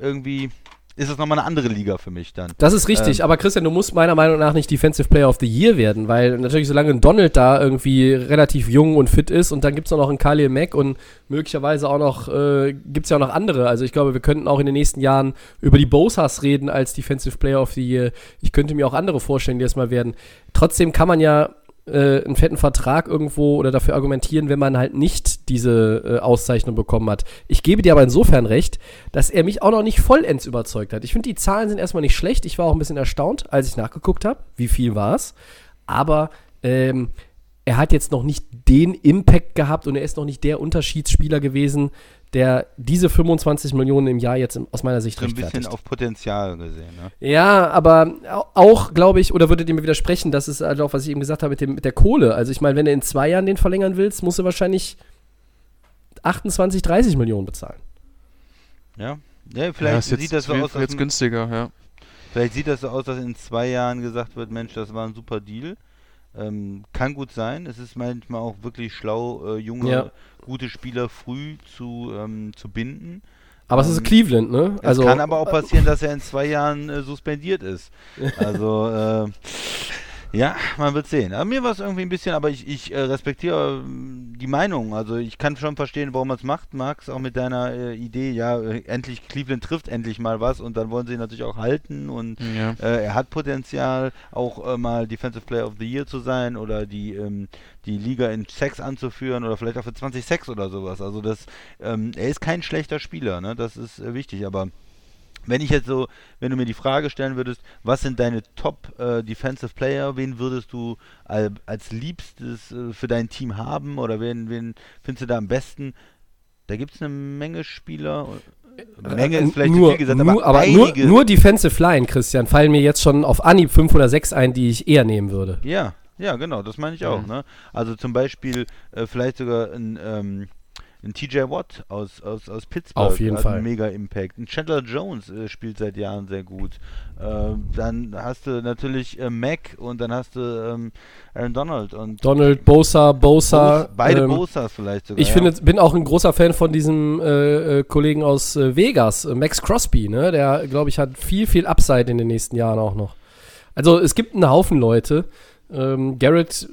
irgendwie ist das nochmal eine andere Liga für mich dann. Das ist richtig, ähm, aber Christian, du musst meiner Meinung nach nicht Defensive Player of the Year werden, weil natürlich solange ein Donald da irgendwie relativ jung und fit ist und dann gibt es noch einen Khalil Mack und möglicherweise auch noch, äh, gibt es ja auch noch andere. Also ich glaube, wir könnten auch in den nächsten Jahren über die Bosas reden als Defensive Player of the Year. Ich könnte mir auch andere vorstellen, die es mal werden. Trotzdem kann man ja äh, einen fetten Vertrag irgendwo oder dafür argumentieren, wenn man halt nicht diese äh, Auszeichnung bekommen hat. Ich gebe dir aber insofern recht, dass er mich auch noch nicht vollends überzeugt hat. Ich finde, die Zahlen sind erstmal nicht schlecht. Ich war auch ein bisschen erstaunt, als ich nachgeguckt habe, wie viel war es. Aber ähm, er hat jetzt noch nicht den Impact gehabt und er ist noch nicht der Unterschiedsspieler gewesen, der diese 25 Millionen im Jahr jetzt aus meiner Sicht so ein bisschen auf Potenzial gesehen. Ne? Ja, aber auch, glaube ich, oder würdet ihr mir widersprechen, das ist halt auch, was ich eben gesagt habe mit, dem, mit der Kohle. Also ich meine, wenn du in zwei Jahren den verlängern willst, musst du wahrscheinlich 28, 30 Millionen bezahlen. Ja, ja vielleicht ja, sieht das so aus. Jetzt günstiger, ja. Vielleicht sieht das so aus, dass in zwei Jahren gesagt wird, Mensch, das war ein super Deal. Ähm, kann gut sein. Es ist manchmal auch wirklich schlau, äh, junge, ja. gute Spieler früh zu, ähm, zu binden. Aber ähm, es ist ähm, Cleveland, ne? Also, es kann aber auch passieren, dass er in zwei Jahren äh, suspendiert ist. Also äh, ja, man wird sehen. Aber mir war es irgendwie ein bisschen, aber ich, ich äh, respektiere äh, die Meinung. Also ich kann schon verstehen, warum man es macht, Max, auch mit deiner äh, Idee, ja, äh, endlich Cleveland trifft endlich mal was und dann wollen sie ihn natürlich auch halten und ja. Äh, er hat Potenzial, auch äh, mal Defensive Player of the Year zu sein oder die, ähm, die Liga in Sex anzuführen oder vielleicht auch für 20 Sex oder sowas. Also das, ähm, er ist kein schlechter Spieler, ne? Das ist wichtig, aber wenn ich jetzt so, wenn du mir die Frage stellen würdest, was sind deine Top äh, Defensive Player, wen würdest du als, als liebstes äh, für dein Team haben oder wen, wen findest du da am besten? Da gibt es eine Menge Spieler. Äh, Menge ist vielleicht nur, viel gesagt, aber, nur, aber nur, nur Defensive Line, Christian, fallen mir jetzt schon auf Anhieb 5 oder 6 ein, die ich eher nehmen würde. Ja, ja, genau, das meine ich auch. Mhm. Ne? Also zum Beispiel äh, vielleicht sogar ein ähm, ein TJ Watt aus, aus, aus Pittsburgh Auf jeden hat Fall. einen mega Impact. Ein Chandler Jones äh, spielt seit Jahren sehr gut. Äh, dann hast du natürlich äh, Mac und dann hast du ähm, Aaron Donald und Donald, Bosa, Bosa. beide ähm, Bosas vielleicht sogar. Ich ja. finde, bin auch ein großer Fan von diesem äh, äh, Kollegen aus äh, Vegas, Max Crosby, ne? Der, glaube ich, hat viel, viel Upside in den nächsten Jahren auch noch. Also es gibt einen Haufen Leute. Ähm, Garrett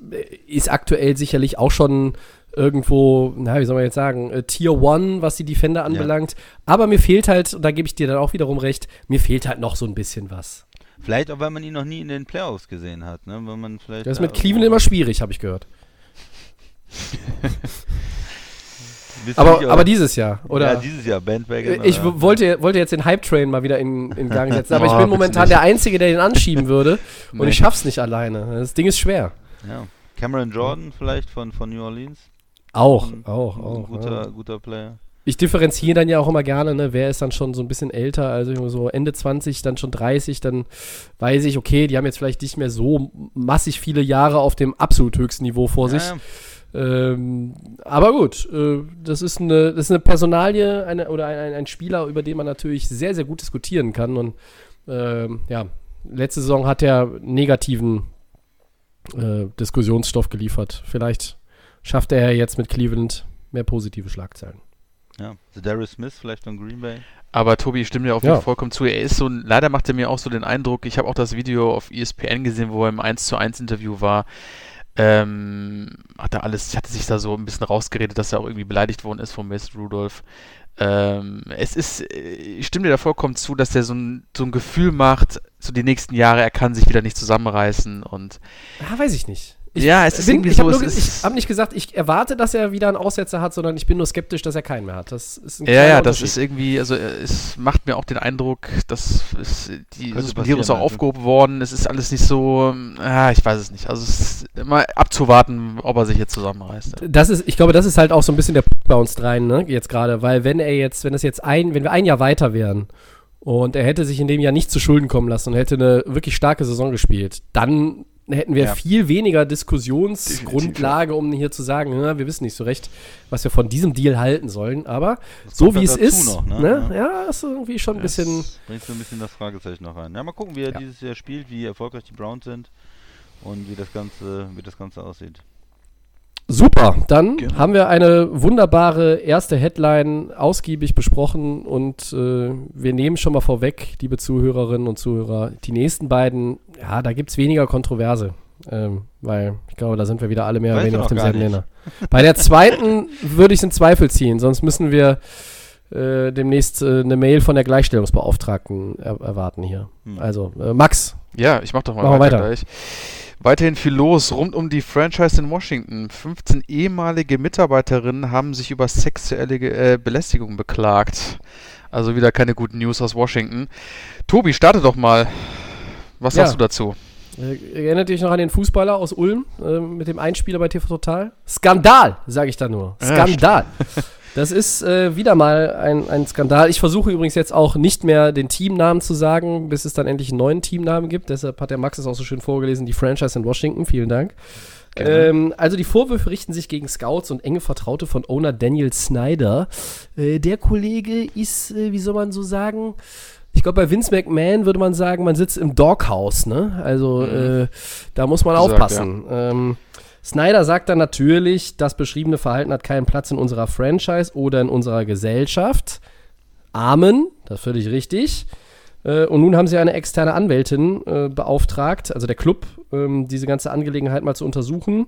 ist aktuell sicherlich auch schon irgendwo, na, wie soll man jetzt sagen, äh, Tier One, was die Defender anbelangt. Ja. Aber mir fehlt halt, und da gebe ich dir dann auch wiederum recht, mir fehlt halt noch so ein bisschen was. Vielleicht auch, weil man ihn noch nie in den Playoffs gesehen hat, ne? Weil man vielleicht das ist mit Cleveland immer schwierig, habe ich gehört. aber, aber dieses Jahr, oder? Ja, dieses Jahr, Bandwagon. Ich wollte, wollte jetzt den Hype-Train mal wieder in, in Gang setzen, aber oh, ich bin momentan der Einzige, der den anschieben würde und ich schaff's nicht alleine. Das Ding ist schwer. Ja. Cameron Jordan vielleicht von, von New Orleans? Auch, ein, auch, auch. Ein guter, ja. guter Player. Ich differenziere dann ja auch immer gerne, ne, wer ist dann schon so ein bisschen älter, also so Ende 20, dann schon 30, dann weiß ich, okay, die haben jetzt vielleicht nicht mehr so massig viele Jahre auf dem absolut höchsten Niveau vor sich. Ja. Ähm, aber gut, äh, das, ist eine, das ist eine Personalie eine, oder ein, ein, Spieler, über den man natürlich sehr, sehr gut diskutieren kann. Und ähm, ja, letzte Saison hat er negativen äh, Diskussionsstoff geliefert. Vielleicht schafft er jetzt mit Cleveland mehr positive Schlagzeilen. Ja, The Darius Smith vielleicht von Green Bay. Aber Tobi, ich stimme dir auf jeden ja. vollkommen zu. Er ist so, leider macht er mir auch so den Eindruck, ich habe auch das Video auf ESPN gesehen, wo er im 1 zu 1 Interview war. Ähm, hat er alles, hatte sich da so ein bisschen rausgeredet, dass er auch irgendwie beleidigt worden ist von Mason Rudolph. Ähm, es ist, ich stimme dir da vollkommen zu, dass er so ein, so ein Gefühl macht, so die nächsten Jahre, er kann sich wieder nicht zusammenreißen und. Ja, weiß ich nicht. Ich ja, es ist bin, irgendwie ich so. Nur, ich habe nicht gesagt, ich erwarte, dass er wieder einen Aussetzer hat, sondern ich bin nur skeptisch, dass er keinen mehr hat. Das ist ein ja, ja, das ist irgendwie, also es macht mir auch den Eindruck, dass es, die Suspendierung ist auch aufgehoben worden. Es ist alles nicht so, ah, ich weiß es nicht. Also es ist immer abzuwarten, ob er sich jetzt zusammenreißt. Das ist, ich glaube, das ist halt auch so ein bisschen der Punkt bei uns dreien, ne, jetzt gerade, weil wenn er jetzt, wenn es jetzt ein, wenn wir ein Jahr weiter wären und er hätte sich in dem Jahr nicht zu Schulden kommen lassen und hätte eine wirklich starke Saison gespielt, dann hätten wir ja. viel weniger Diskussionsgrundlage, um hier zu sagen, na, wir wissen nicht so recht, was wir von diesem Deal halten sollen. Aber das so wie es ist, noch, ne? Ne? Ja. ja, ist irgendwie schon ein bisschen. Bringt so ein bisschen das Fragezeichen noch rein. Ja, mal gucken, wie er ja. dieses Jahr spielt, wie erfolgreich die Browns sind und wie das Ganze, wie das Ganze aussieht. Super, dann genau. haben wir eine wunderbare erste Headline ausgiebig besprochen und äh, wir nehmen schon mal vorweg, liebe Zuhörerinnen und Zuhörer, die nächsten beiden, ja, da gibt es weniger Kontroverse, ähm, weil ich glaube, da sind wir wieder alle mehr oder weniger auf demselben Nenner. Bei der zweiten würde ich es in Zweifel ziehen, sonst müssen wir äh, demnächst äh, eine Mail von der Gleichstellungsbeauftragten er erwarten hier. Hm. Also, äh, Max. Ja, ich mach doch mal mach weiter. weiter. Weiterhin viel los rund um die Franchise in Washington. 15 ehemalige Mitarbeiterinnen haben sich über sexuelle äh, Belästigung beklagt. Also wieder keine guten News aus Washington. Tobi, starte doch mal. Was ja. sagst du dazu? Äh, erinnert dich noch an den Fußballer aus Ulm äh, mit dem Einspieler bei TV Total? Skandal, sage ich da nur. Skandal. Ja, Das ist äh, wieder mal ein, ein Skandal. Ich versuche übrigens jetzt auch nicht mehr den Teamnamen zu sagen, bis es dann endlich einen neuen Teamnamen gibt. Deshalb hat der Max es auch so schön vorgelesen, die Franchise in Washington. Vielen Dank. Ähm, also die Vorwürfe richten sich gegen Scouts und enge Vertraute von Owner Daniel Snyder. Äh, der Kollege ist, äh, wie soll man so sagen, ich glaube, bei Vince McMahon würde man sagen, man sitzt im Doghouse, ne? Also mhm. äh, da muss man Gesagt, aufpassen. Ja. Ähm, Snyder sagt dann natürlich, das beschriebene Verhalten hat keinen Platz in unserer Franchise oder in unserer Gesellschaft. Amen, das ist völlig richtig. Äh, und nun haben sie eine externe Anwältin äh, beauftragt, also der Club, ähm, diese ganze Angelegenheit mal zu untersuchen.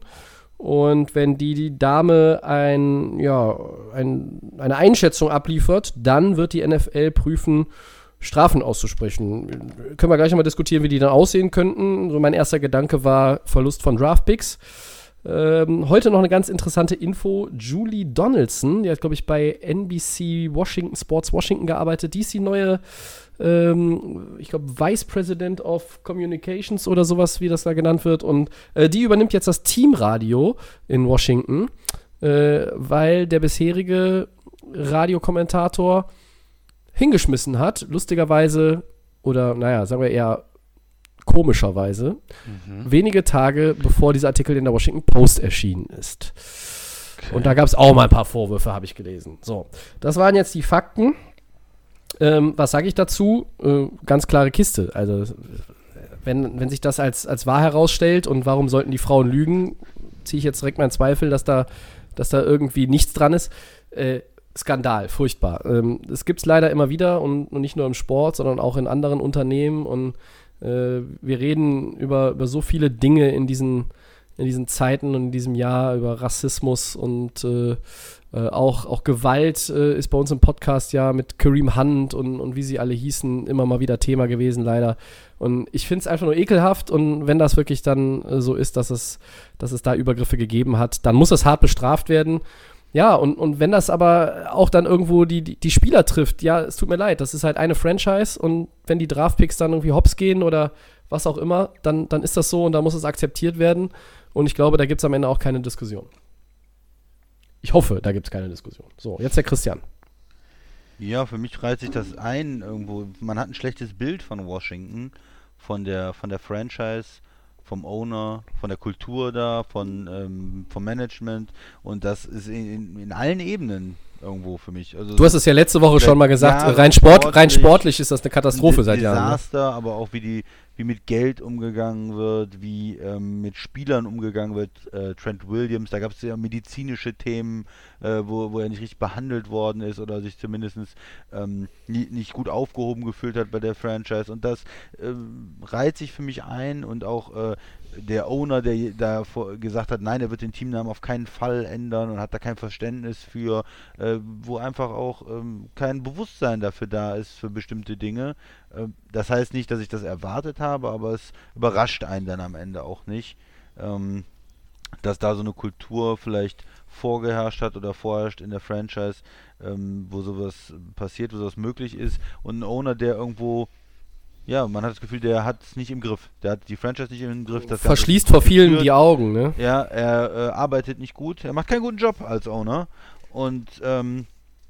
Und wenn die, die Dame ein, ja, ein, eine Einschätzung abliefert, dann wird die NFL prüfen, Strafen auszusprechen. Können wir gleich mal diskutieren, wie die dann aussehen könnten. So mein erster Gedanke war Verlust von Draftpicks. Ähm, heute noch eine ganz interessante Info. Julie Donaldson, die hat, glaube ich, bei NBC Washington, Sports Washington gearbeitet. Die ist die neue, ähm, ich glaube, Vice President of Communications oder sowas, wie das da genannt wird. Und äh, die übernimmt jetzt das Teamradio in Washington, äh, weil der bisherige Radiokommentator hingeschmissen hat. Lustigerweise, oder naja, sagen wir eher komischerweise, mhm. wenige Tage bevor dieser Artikel in der Washington Post erschienen ist. Okay. Und da gab es auch mal ein paar Vorwürfe, habe ich gelesen. So, das waren jetzt die Fakten. Ähm, was sage ich dazu? Äh, ganz klare Kiste. Also, wenn, wenn sich das als, als wahr herausstellt und warum sollten die Frauen lügen, ziehe ich jetzt direkt meinen Zweifel, dass da, dass da irgendwie nichts dran ist. Äh, Skandal, furchtbar. Ähm, das gibt es leider immer wieder und, und, nicht nur im Sport, sondern auch in anderen Unternehmen und äh, wir reden über, über so viele Dinge in diesen, in diesen Zeiten und in diesem Jahr, über Rassismus und äh, äh, auch, auch Gewalt äh, ist bei uns im Podcast ja mit Kareem Hunt und, und wie sie alle hießen, immer mal wieder Thema gewesen, leider. Und ich finde es einfach nur ekelhaft und wenn das wirklich dann so ist, dass es, dass es da Übergriffe gegeben hat, dann muss es hart bestraft werden. Ja, und, und wenn das aber auch dann irgendwo die, die, die, Spieler trifft, ja, es tut mir leid, das ist halt eine Franchise und wenn die Draftpicks dann irgendwie hops gehen oder was auch immer, dann, dann ist das so und da muss es akzeptiert werden. Und ich glaube, da gibt es am Ende auch keine Diskussion. Ich hoffe, da gibt es keine Diskussion. So, jetzt der Christian. Ja, für mich reiht sich das ein irgendwo. Man hat ein schlechtes Bild von Washington, von der, von der Franchise vom Owner, von der Kultur da, von, ähm, vom Management und das ist in, in allen Ebenen irgendwo für mich. Also du hast es ja letzte Woche schon mal gesagt, rein, Sport, sportlich, rein sportlich ist das eine Katastrophe seit Jahren. Ne? Desaster, ne? aber auch wie die wie mit Geld umgegangen wird, wie ähm, mit Spielern umgegangen wird. Äh, Trent Williams, da gab es ja medizinische Themen, äh, wo, wo er nicht richtig behandelt worden ist oder sich zumindest ähm, nie, nicht gut aufgehoben gefühlt hat bei der Franchise. Und das äh, reiht sich für mich ein und auch äh, der Owner, der da gesagt hat, nein, er wird den Teamnamen auf keinen Fall ändern und hat da kein Verständnis für, äh, wo einfach auch ähm, kein Bewusstsein dafür da ist für bestimmte Dinge. Äh, das heißt nicht, dass ich das erwartet habe, aber es überrascht einen dann am Ende auch nicht, ähm, dass da so eine Kultur vielleicht vorgeherrscht hat oder vorherrscht in der Franchise, ähm, wo sowas passiert, wo sowas möglich ist und ein Owner, der irgendwo ja, man hat das Gefühl, der hat es nicht im Griff. Der hat die Franchise nicht im Griff. Das Verschließt vor vielen geführt. die Augen, ne? Ja, er äh, arbeitet nicht gut. Er macht keinen guten Job als Owner. Und ähm,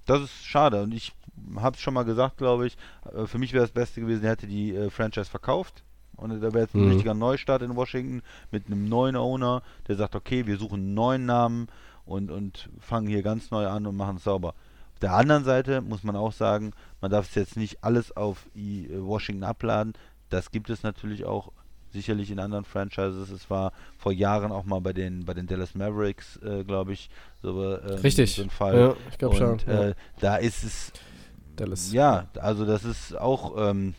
das ist schade. Und ich habe es schon mal gesagt, glaube ich. Äh, für mich wäre das Beste gewesen, er hätte die äh, Franchise verkauft. Und da wäre jetzt ein mhm. richtiger Neustart in Washington mit einem neuen Owner, der sagt, okay, wir suchen einen neuen Namen und, und fangen hier ganz neu an und machen es sauber. Auf der anderen Seite muss man auch sagen, man darf es jetzt nicht alles auf äh, Washington abladen. Das gibt es natürlich auch sicherlich in anderen Franchises. Es war vor Jahren auch mal bei den bei den Dallas Mavericks, äh, glaube ich, so, ähm, Richtig. so ein Fall. Ja, ich glaube schon. Äh, ja. Da ist es. Dallas. Ja, also das ist auch ähm,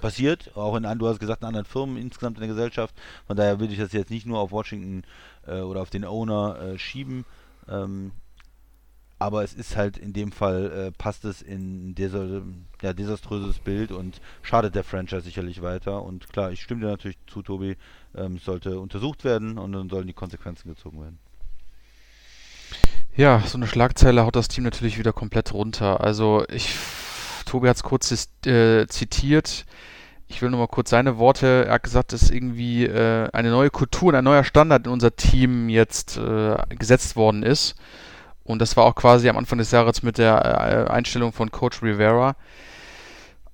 passiert, auch in du hast gesagt in anderen Firmen insgesamt in der Gesellschaft. Von daher würde ich das jetzt nicht nur auf Washington äh, oder auf den Owner äh, schieben. Ähm, aber es ist halt in dem Fall, äh, passt es in dieser, ja, desaströses Bild und schadet der Franchise sicherlich weiter. Und klar, ich stimme dir natürlich zu, Tobi, ähm, sollte untersucht werden und dann sollen die Konsequenzen gezogen werden. Ja, so eine Schlagzeile haut das Team natürlich wieder komplett runter. Also ich, Tobi hat es kurz äh, zitiert. Ich will nur mal kurz seine Worte. Er hat gesagt, dass irgendwie äh, eine neue Kultur und ein neuer Standard in unser Team jetzt äh, gesetzt worden ist. Und das war auch quasi am Anfang des Jahres mit der äh, Einstellung von Coach Rivera.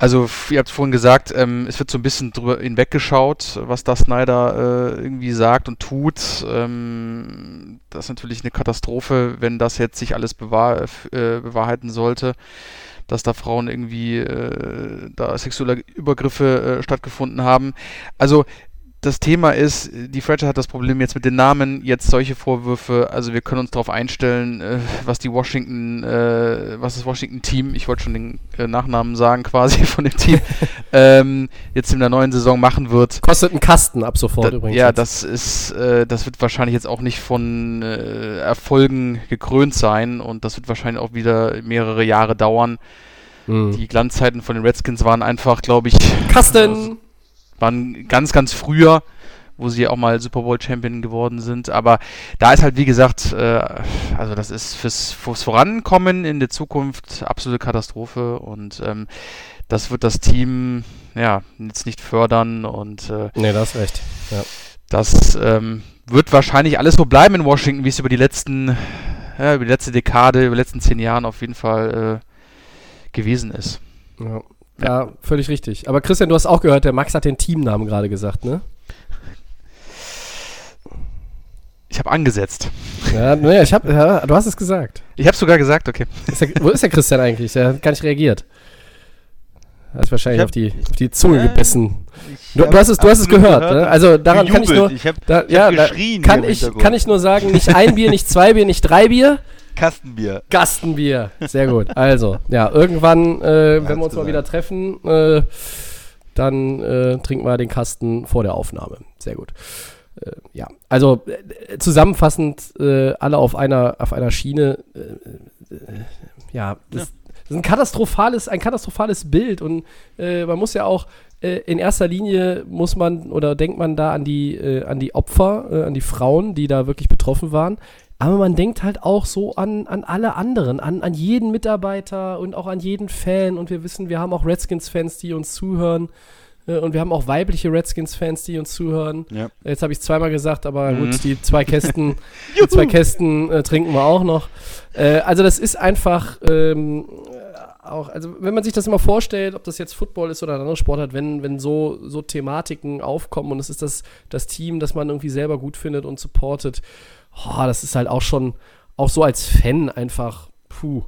Also, ihr habt vorhin gesagt, ähm, es wird so ein bisschen drüber hinweggeschaut, was da Snyder äh, irgendwie sagt und tut. Ähm, das ist natürlich eine Katastrophe, wenn das jetzt sich alles bewahr äh, bewahrheiten sollte, dass da Frauen irgendwie äh, da sexuelle Übergriffe äh, stattgefunden haben. Also, das Thema ist, die Franchise hat das Problem jetzt mit den Namen, jetzt solche Vorwürfe, also wir können uns darauf einstellen, äh, was die Washington, äh, was das Washington-Team, ich wollte schon den äh, Nachnamen sagen quasi von dem Team, ähm, jetzt in der neuen Saison machen wird. Kostet einen Kasten ab sofort da, übrigens. Ja, jetzt. das ist, äh, das wird wahrscheinlich jetzt auch nicht von äh, Erfolgen gekrönt sein und das wird wahrscheinlich auch wieder mehrere Jahre dauern. Mhm. Die Glanzzeiten von den Redskins waren einfach, glaube ich, Kasten! Waren ganz, ganz früher, wo sie auch mal Super Bowl Champion geworden sind. Aber da ist halt, wie gesagt, äh, also das ist fürs, fürs Vorankommen in der Zukunft absolute Katastrophe und ähm, das wird das Team ja jetzt nicht fördern und äh, nee, das recht. Ja. Das ähm, wird wahrscheinlich alles so bleiben in Washington, wie es über die letzten, ja, über die letzte Dekade, über die letzten zehn Jahren auf jeden Fall äh, gewesen ist. Ja. Ja, völlig richtig. Aber Christian, du hast auch gehört, der Max hat den Teamnamen gerade gesagt, ne? Ich habe angesetzt. Ja, naja, ich hab, ja, du hast es gesagt. Ich habe sogar gesagt, okay. Ist der, wo ist der Christian eigentlich? Der hat gar nicht reagiert. Hat wahrscheinlich hab, auf, die, auf die Zunge äh, gebissen. Du, du, hast es, du hast es gehört. gehört ne? Also daran kann ich nur. Ich hab ja, geschrien. Kann ich, kann ich nur sagen, nicht ein Bier, nicht zwei Bier, nicht drei Bier. Kastenbier. Kastenbier. Sehr gut. Also, ja, irgendwann, äh, wenn wir uns mal wieder treffen, äh, dann äh, trinken wir den Kasten vor der Aufnahme. Sehr gut. Äh, ja, also äh, zusammenfassend, äh, alle auf einer, auf einer Schiene. ja, das, ja das ist ein katastrophales, ein katastrophales Bild und äh, man muss ja auch äh, in erster Linie muss man oder denkt man da an die, äh, an die Opfer, an die Frauen, die da wirklich betroffen waren. Aber man denkt halt auch so an, an alle anderen, an, an jeden Mitarbeiter und auch an jeden Fan. Und wir wissen, wir haben auch Redskins-Fans, die uns zuhören. Äh, und wir haben auch weibliche Redskins-Fans, die uns zuhören. Ja. Jetzt habe ich zweimal gesagt, aber mhm. gut, die zwei Kästen, die zwei Kästen äh, trinken wir auch noch. Äh, also das ist einfach ähm, auch, also wenn man sich das immer vorstellt, ob das jetzt Football ist oder ein anderer Sport hat, wenn, wenn so, so Thematiken aufkommen und es ist das, das Team, das man irgendwie selber gut findet und supportet, oh, das ist halt auch schon, auch so als Fan einfach, puh,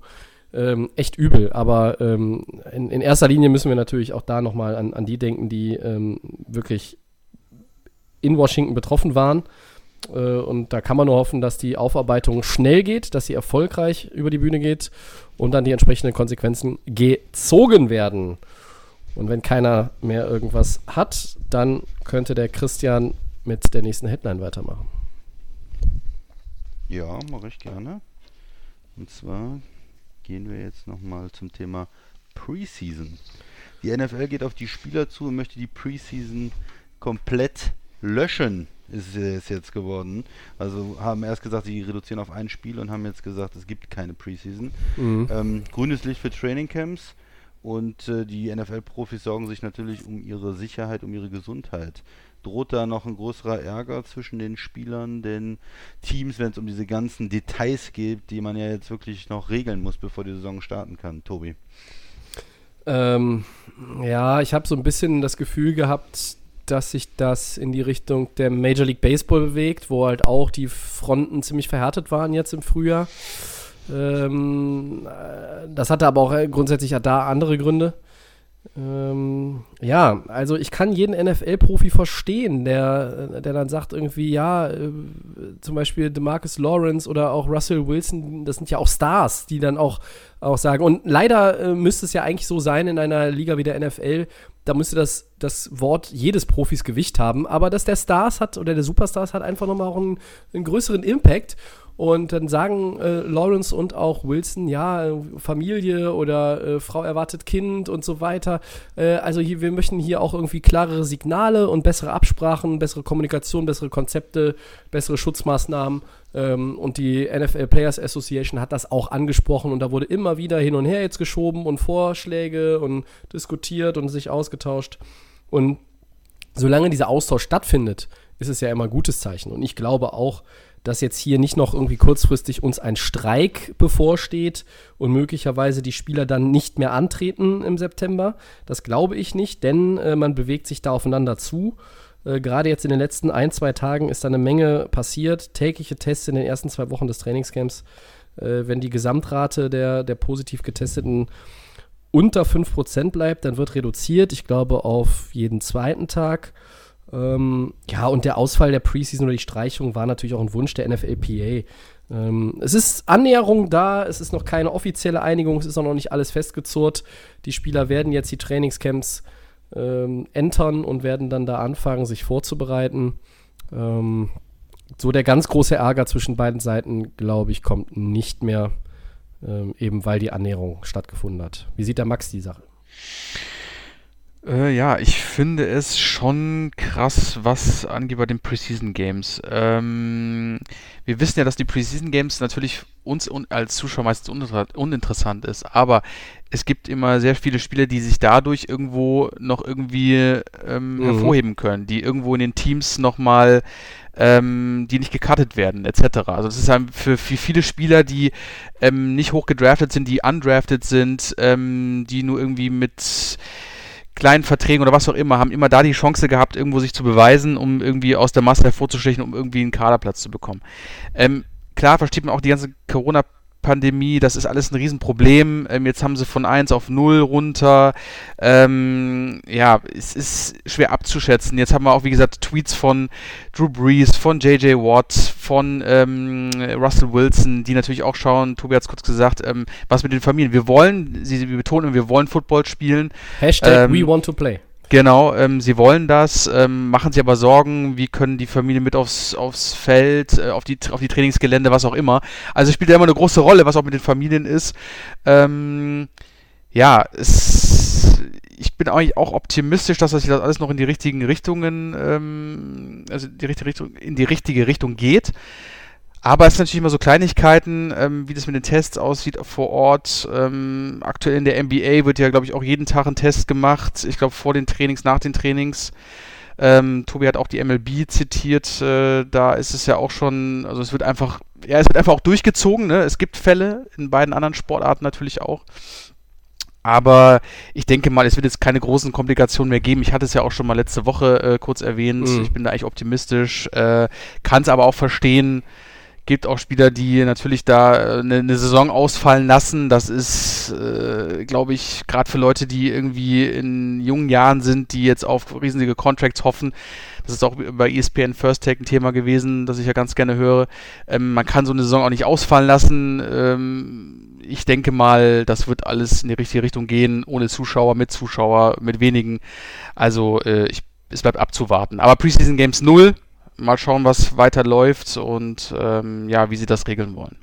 ähm, echt übel. Aber ähm, in, in, erster Linie müssen wir natürlich auch da nochmal an, an die denken, die ähm, wirklich in Washington betroffen waren. Äh, und da kann man nur hoffen, dass die Aufarbeitung schnell geht, dass sie erfolgreich über die Bühne geht und dann die entsprechenden Konsequenzen gezogen werden. Und wenn keiner mehr irgendwas hat, dann könnte der Christian mit der nächsten Headline weitermachen. Ja, mache ich gerne. Und zwar gehen wir jetzt nochmal zum Thema Preseason. Die NFL geht auf die Spieler zu und möchte die Preseason komplett löschen ist es jetzt geworden. Also haben erst gesagt, sie reduzieren auf ein Spiel und haben jetzt gesagt, es gibt keine Preseason. Mhm. Ähm, grünes Licht für Trainingcamps und äh, die NFL-Profis sorgen sich natürlich um ihre Sicherheit, um ihre Gesundheit. Droht da noch ein größerer Ärger zwischen den Spielern, den Teams, wenn es um diese ganzen Details geht, die man ja jetzt wirklich noch regeln muss, bevor die Saison starten kann, Tobi? Ähm, ja, ich habe so ein bisschen das Gefühl gehabt, dass sich das in die Richtung der Major League Baseball bewegt, wo halt auch die Fronten ziemlich verhärtet waren jetzt im Frühjahr. Ähm, äh, das hatte aber auch grundsätzlich da andere Gründe. Ähm, ja, also ich kann jeden NFL-Profi verstehen, der, der dann sagt irgendwie, ja, äh, zum Beispiel DeMarcus Lawrence oder auch Russell Wilson, das sind ja auch Stars, die dann auch, auch sagen. Und leider äh, müsste es ja eigentlich so sein in einer Liga wie der NFL, da müsste das, das Wort jedes Profis Gewicht haben, aber dass der Stars hat oder der Superstars hat einfach nochmal auch einen, einen größeren Impact. Und dann sagen äh, Lawrence und auch Wilson, ja, Familie oder äh, Frau erwartet Kind und so weiter. Äh, also hier, wir möchten hier auch irgendwie klarere Signale und bessere Absprachen, bessere Kommunikation, bessere Konzepte, bessere Schutzmaßnahmen. Ähm, und die NFL Players Association hat das auch angesprochen und da wurde immer wieder hin und her jetzt geschoben und Vorschläge und diskutiert und sich ausgetauscht. Und solange dieser Austausch stattfindet, ist es ja immer ein gutes Zeichen. Und ich glaube auch, dass jetzt hier nicht noch irgendwie kurzfristig uns ein Streik bevorsteht und möglicherweise die Spieler dann nicht mehr antreten im September. Das glaube ich nicht, denn äh, man bewegt sich da aufeinander zu. Äh, Gerade jetzt in den letzten ein, zwei Tagen ist da eine Menge passiert. Tägliche Tests in den ersten zwei Wochen des Trainingscamps. Äh, wenn die Gesamtrate der, der positiv Getesteten unter 5% bleibt, dann wird reduziert. Ich glaube auf jeden zweiten Tag. Ähm, ja, und der Ausfall der Preseason oder die Streichung war natürlich auch ein Wunsch der NFLPA. Ähm, es ist Annäherung da, es ist noch keine offizielle Einigung, es ist auch noch nicht alles festgezurrt. Die Spieler werden jetzt die Trainingscamps ähm, entern und werden dann da anfangen, sich vorzubereiten. Ähm, so der ganz große Ärger zwischen beiden Seiten, glaube ich, kommt nicht mehr, ähm, eben weil die Annäherung stattgefunden hat. Wie sieht der Max die Sache? Äh, ja, ich finde es schon krass, was angeht bei den Preseason Games. Ähm, wir wissen ja, dass die Preseason Games natürlich uns als Zuschauer meistens uninteressant ist, aber es gibt immer sehr viele Spieler, die sich dadurch irgendwo noch irgendwie ähm, mhm. hervorheben können, die irgendwo in den Teams nochmal ähm, die nicht gecuttet werden, etc. Also das ist halt für, für viele Spieler, die ähm, nicht hoch gedraftet sind, die undrafted sind, ähm, die nur irgendwie mit kleinen Verträgen oder was auch immer, haben immer da die Chance gehabt, irgendwo sich zu beweisen, um irgendwie aus der Masse hervorzustechen, um irgendwie einen Kaderplatz zu bekommen. Ähm, klar versteht man auch die ganze Corona- Pandemie, das ist alles ein Riesenproblem. Ähm, jetzt haben sie von 1 auf 0 runter. Ähm, ja, es ist schwer abzuschätzen. Jetzt haben wir auch, wie gesagt, Tweets von Drew Brees, von JJ Watt, von ähm, Russell Wilson, die natürlich auch schauen, Tobi hat es kurz gesagt, ähm, was mit den Familien. Wir wollen, sie, sie betonen, wir wollen Football spielen. Hashtag ähm, we want to play. Genau, ähm, sie wollen das, ähm, machen sich aber Sorgen, wie können die Familien mit aufs, aufs Feld, äh, auf, die, auf die Trainingsgelände, was auch immer. Also spielt ja immer eine große Rolle, was auch mit den Familien ist. Ähm, ja, es, ich bin eigentlich auch optimistisch, dass das alles noch in die richtigen Richtungen, ähm, also die richtige Richtung, in die richtige Richtung geht. Aber es sind natürlich immer so Kleinigkeiten, ähm, wie das mit den Tests aussieht vor Ort. Ähm, aktuell in der NBA wird ja, glaube ich, auch jeden Tag ein Test gemacht. Ich glaube, vor den Trainings, nach den Trainings. Ähm, Tobi hat auch die MLB zitiert. Äh, da ist es ja auch schon, also es wird einfach, ja, es wird einfach auch durchgezogen. Ne? Es gibt Fälle, in beiden anderen Sportarten natürlich auch. Aber ich denke mal, es wird jetzt keine großen Komplikationen mehr geben. Ich hatte es ja auch schon mal letzte Woche äh, kurz erwähnt. Mhm. Ich bin da eigentlich optimistisch, äh, kann es aber auch verstehen, gibt auch Spieler, die natürlich da eine, äh, eine Saison ausfallen lassen. Das ist, äh, glaube ich, gerade für Leute, die irgendwie in jungen Jahren sind, die jetzt auf riesige Contracts hoffen. Das ist auch bei ESPN First Take ein Thema gewesen, das ich ja ganz gerne höre. Ähm, man kann so eine Saison auch nicht ausfallen lassen. Ähm, ich denke mal, das wird alles in die richtige Richtung gehen, ohne Zuschauer, mit Zuschauer, mit wenigen. Also äh, ich, es bleibt abzuwarten. Aber Preseason Games 0, mal schauen, was weiter läuft und ähm, ja, wie sie das regeln wollen.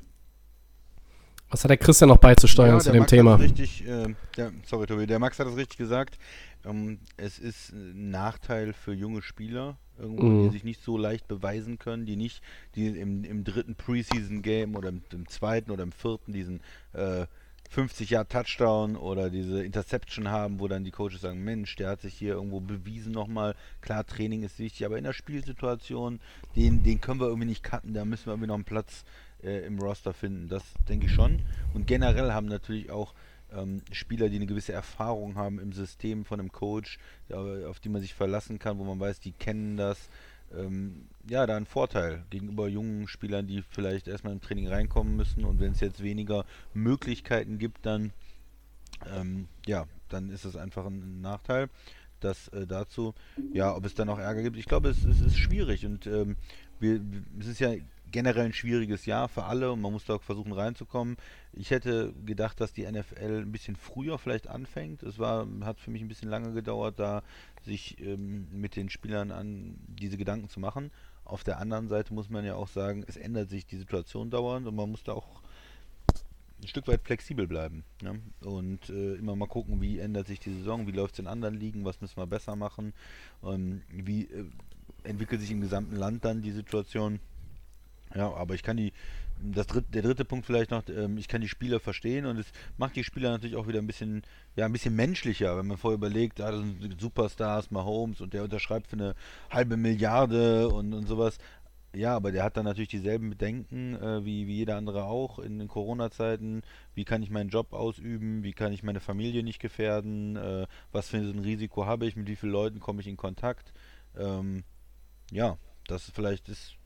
Was hat der Christian noch beizusteuern ja, zu dem Max Thema? Richtig, äh, der, sorry, Tobi, der Max hat es richtig gesagt. Ähm, es ist ein Nachteil für junge Spieler, irgendwo, mm. die mhm. sich nicht so leicht beweisen können, die nicht, die im, im dritten Preseason-Game oder im, im, zweiten oder im vierten diesen äh, 50 Jahre Touchdown oder diese Interception haben, wo dann die Coaches sagen, Mensch, der hat sich hier irgendwo bewiesen nochmal. Klar, Training ist wichtig, aber in der Spielsituation, den, den können wir irgendwie nicht cutten, da müssen wir irgendwie noch einen Platz äh, im Roster finden. Das denke ich schon. Und generell haben natürlich auch ähm, Spieler, die eine gewisse Erfahrung haben im System von einem Coach, auf die man sich verlassen kann, wo man weiß, die kennen das, ähm, ja, da ein Vorteil gegenüber jungen Spielern, die vielleicht erstmal im Training reinkommen müssen und wenn es jetzt weniger Möglichkeiten gibt, dann ähm, ja, dann ist es einfach ein Nachteil. Das äh, dazu, ja, ob es dann auch Ärger gibt, ich glaube, es, es ist schwierig und ähm, wir, es ist ja generell ein schwieriges Jahr für alle und man muss da auch versuchen reinzukommen. Ich hätte gedacht, dass die NFL ein bisschen früher vielleicht anfängt. Es war, hat für mich ein bisschen lange gedauert, da sich ähm, mit den Spielern an diese Gedanken zu machen. Auf der anderen Seite muss man ja auch sagen, es ändert sich die Situation dauernd und man muss da auch ein Stück weit flexibel bleiben. Ne? Und äh, immer mal gucken, wie ändert sich die Saison, wie läuft es in anderen Ligen, was müssen wir besser machen, ähm, wie äh, entwickelt sich im gesamten Land dann die Situation. Ja, aber ich kann die das dritte, der dritte Punkt vielleicht noch, ähm, ich kann die Spieler verstehen und es macht die Spieler natürlich auch wieder ein bisschen, ja, ein bisschen menschlicher, wenn man vorher überlegt, ah, das sind Superstars, Mahomes und der unterschreibt für eine halbe Milliarde und, und sowas. Ja, aber der hat dann natürlich dieselben Bedenken äh, wie, wie jeder andere auch in den Corona-Zeiten. Wie kann ich meinen Job ausüben? Wie kann ich meine Familie nicht gefährden? Äh, was für ein Risiko habe ich? Mit wie vielen Leuten komme ich in Kontakt? Ähm, ja, das vielleicht ist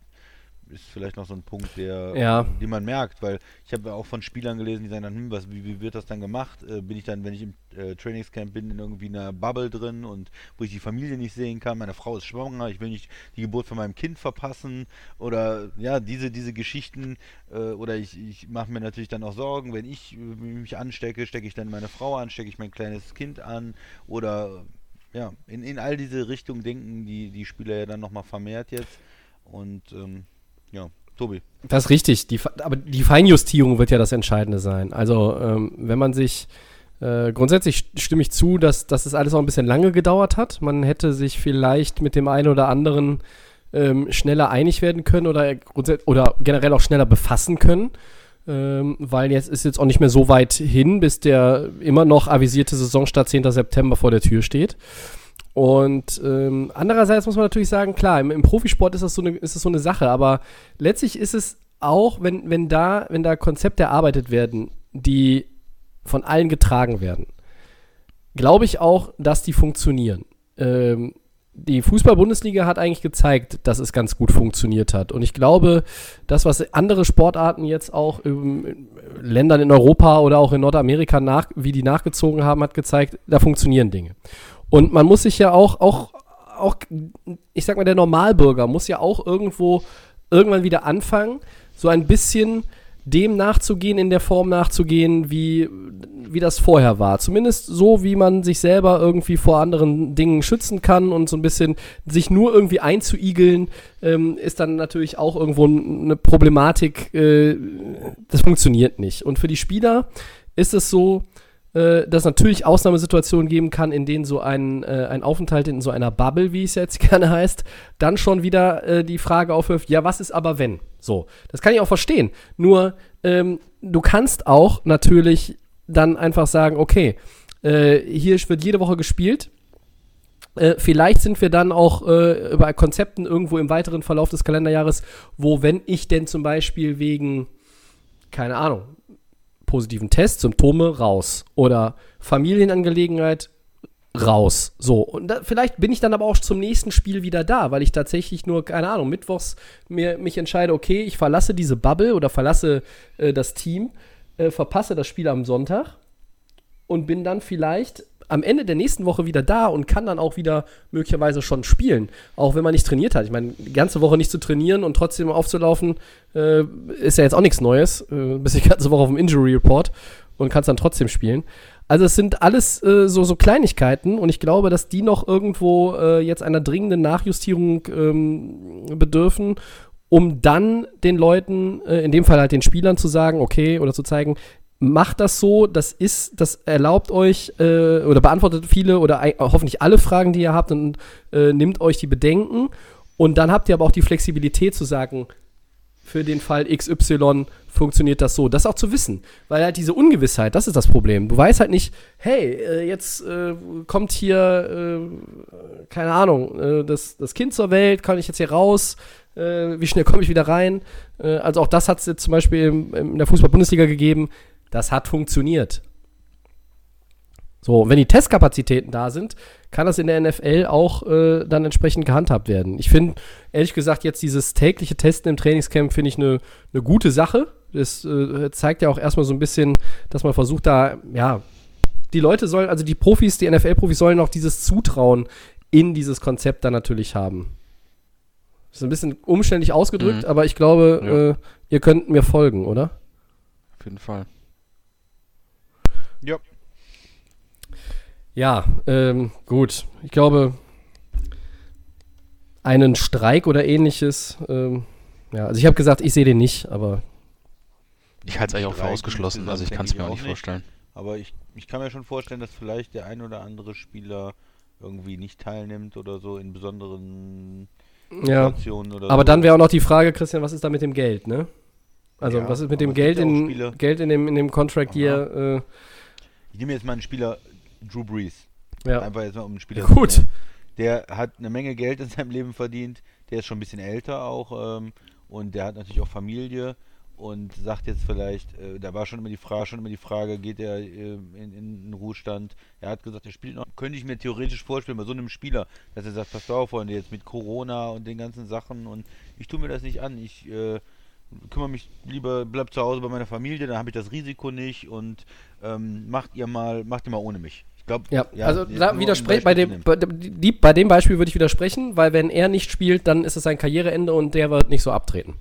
ist vielleicht noch so ein Punkt, der, ja. den man merkt, weil ich habe auch von Spielern gelesen, die sagen dann, hm, was, wie, wie wird das dann gemacht? Äh, bin ich dann, wenn ich im äh, Trainingscamp bin, in irgendwie einer Bubble drin und wo ich die Familie nicht sehen kann, meine Frau ist schwanger, ich will nicht die Geburt von meinem Kind verpassen oder ja, diese, diese Geschichten äh, oder ich, ich mache mir natürlich dann auch Sorgen, wenn ich mich anstecke, stecke ich dann meine Frau an, stecke ich mein kleines Kind an oder ja, in, in all diese Richtungen denken die, die Spieler ja dann nochmal vermehrt jetzt und ähm, ja, Tobi. Das ist richtig. Die, aber die Feinjustierung wird ja das Entscheidende sein. Also, ähm, wenn man sich Äh, grundsätzlich stimme ich zu, dass, dass das alles auch ein bisschen lange gedauert hat. Man hätte sich vielleicht mit dem einen oder anderen ähm, schneller einig werden können oder, oder generell auch schneller befassen können. Ähm, weil jetzt ist jetzt auch nicht mehr so weit hin, bis der immer noch avisierte Saisonstart 10. September vor der Tür steht. Und ähm, andererseits muss man natürlich sagen, klar, im, im Profisport ist das, so eine, ist das so eine Sache, aber letztlich ist es auch, wenn, wenn, da, wenn da Konzepte erarbeitet werden, die von allen getragen werden, glaube ich auch, dass die funktionieren. Ähm, die Fußball-Bundesliga hat eigentlich gezeigt, dass es ganz gut funktioniert hat. Und ich glaube, das, was andere Sportarten jetzt auch in Ländern in Europa oder auch in Nordamerika nach, wie die nachgezogen haben, hat gezeigt, da funktionieren Dinge. Und man muss sich ja auch, auch, auch, ich sag mal, der Normalbürger muss ja auch irgendwo irgendwann wieder anfangen, so ein bisschen dem nachzugehen, in der Form nachzugehen, wie, wie das vorher war. Zumindest so, wie man sich selber irgendwie vor anderen Dingen schützen kann und so ein bisschen sich nur irgendwie einzuigeln, ähm, ist dann natürlich auch irgendwo eine Problematik. Äh, das funktioniert nicht. Und für die Spieler ist es so, äh, dass natürlich Ausnahmesituationen geben kann, in denen so ein, äh, ein Aufenthalt in so einer Bubble, wie es jetzt gerne heißt, dann schon wieder äh, die Frage aufwirft, ja, was ist aber wenn? So, das kann ich auch verstehen. Nur, ähm, du kannst auch natürlich dann einfach sagen, okay, äh, hier wird jede Woche gespielt, äh, vielleicht sind wir dann auch äh, bei Konzepten irgendwo im weiteren Verlauf des Kalenderjahres, wo, wenn ich denn zum Beispiel wegen, keine Ahnung, positiven Test, Symptome raus. Oder Familienangelegenheit raus. So, und da, vielleicht bin ich dann aber auch zum nächsten Spiel wieder da, weil ich tatsächlich nur, keine Ahnung, mittwochs mir, mich entscheide, okay, ich verlasse diese Bubble oder verlasse äh, das Team, äh, verpasse das Spiel am Sonntag und bin dann vielleicht am Ende der nächsten Woche wieder da und kann dann auch wieder möglicherweise schon spielen, auch wenn man nicht trainiert hat. Ich meine, die ganze Woche nicht zu trainieren und trotzdem aufzulaufen, äh, ist ja jetzt auch nichts Neues. Äh, bist die ganze Woche auf dem Injury Report und kannst dann trotzdem spielen. Also es sind alles äh, so, so Kleinigkeiten und ich glaube, dass die noch irgendwo äh, jetzt einer dringenden Nachjustierung ähm, bedürfen, um dann den Leuten, äh, in dem Fall halt den Spielern zu sagen, okay, oder zu zeigen, macht das so, das ist, das erlaubt euch äh, oder beantwortet viele oder hoffentlich alle Fragen, die ihr habt und äh, nimmt euch die Bedenken. Und dann habt ihr aber auch die Flexibilität zu sagen, für den Fall XY funktioniert das so. Das auch zu wissen. Weil halt diese Ungewissheit, das ist das Problem. Du weißt halt nicht, hey, äh, jetzt äh, kommt hier, äh, keine Ahnung, äh, das, das Kind zur Welt, kann ich jetzt hier raus? Wie schnell komme ich wieder rein? Also auch das hat es jetzt zum Beispiel in der Fußball-Bundesliga gegeben das hat funktioniert. So, wenn die Testkapazitäten da sind, kann das in der NFL auch äh, dann entsprechend gehandhabt werden. Ich finde, ehrlich gesagt, jetzt dieses tägliche Testen im Trainingscamp finde ich eine ne gute Sache. Das äh, zeigt ja auch erstmal so ein bisschen, dass man versucht, da, ja, die Leute sollen, also die Profis, die NFL-Profis sollen auch dieses Zutrauen in dieses Konzept dann natürlich haben. Das ist ein bisschen umständlich ausgedrückt, mhm. aber ich glaube, ja. äh, ihr könnt mir folgen, oder? Auf jeden Fall. Ja. Ja, ähm, gut. Ich glaube, einen Streik oder ähnliches, ähm, ja, also ich habe gesagt, ich sehe den nicht, aber. Ich halte es eigentlich auch für ausgeschlossen, also ich kann es mir auch nicht vorstellen. Aber ich, ich kann mir schon vorstellen, dass vielleicht der ein oder andere Spieler irgendwie nicht teilnimmt oder so in besonderen ja. Situationen oder Aber so. dann wäre auch noch die Frage, Christian, was ist da mit dem Geld, ne? Also ja, was ist mit dem Geld in, Geld in dem, in dem Contract hier? Äh, ich nehme jetzt mal einen Spieler, Drew Brees. Ja. Einfach jetzt mal um einen Spieler. Gut. Zu der hat eine Menge Geld in seinem Leben verdient. Der ist schon ein bisschen älter auch. Ähm, und der hat natürlich auch Familie und sagt jetzt vielleicht, äh, da war schon immer die Frage, schon immer die Frage, geht er äh, in, in den Ruhestand? Er hat gesagt, er spielt noch. Könnte ich mir theoretisch vorstellen, bei so einem Spieler, dass er sagt, pass auf, Freunde, jetzt mit Corona und den ganzen Sachen und ich tue mir das nicht an. Ich äh, kümmere mich lieber, bleib zu Hause bei meiner Familie, dann habe ich das Risiko nicht und ähm, macht ihr mal, macht ihr mal ohne mich. Ich glaube, ja, ja, also da widerspreche bei dem, bei, die, bei dem Beispiel würde ich widersprechen, weil wenn er nicht spielt, dann ist es sein Karriereende und der wird nicht so abtreten.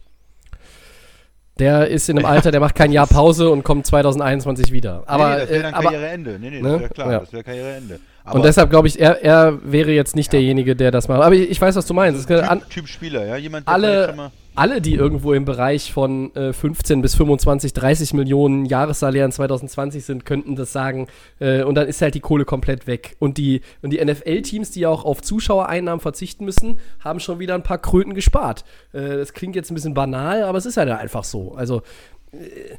Der ist in einem Alter, der macht kein Jahr Pause und kommt 2021 wieder. Aber, nee, nee, das wäre dann äh, Karriereende. Nee, nee, das ne? wäre klar, ja. das wäre Karriereende. Aber und deshalb glaube ich, er, er wäre jetzt nicht ja. derjenige, der das macht. Aber ich, ich weiß, was du meinst. Also typ, typ, Spieler, ja? Jemand, der alle, alle, die irgendwo im Bereich von äh, 15 bis 25, 30 Millionen Jahressalären 2020 sind, könnten das sagen. Äh, und dann ist halt die Kohle komplett weg. Und die, und die NFL-Teams, die auch auf Zuschauereinnahmen verzichten müssen, haben schon wieder ein paar Kröten gespart. Äh, das klingt jetzt ein bisschen banal, aber es ist halt einfach so. Also äh,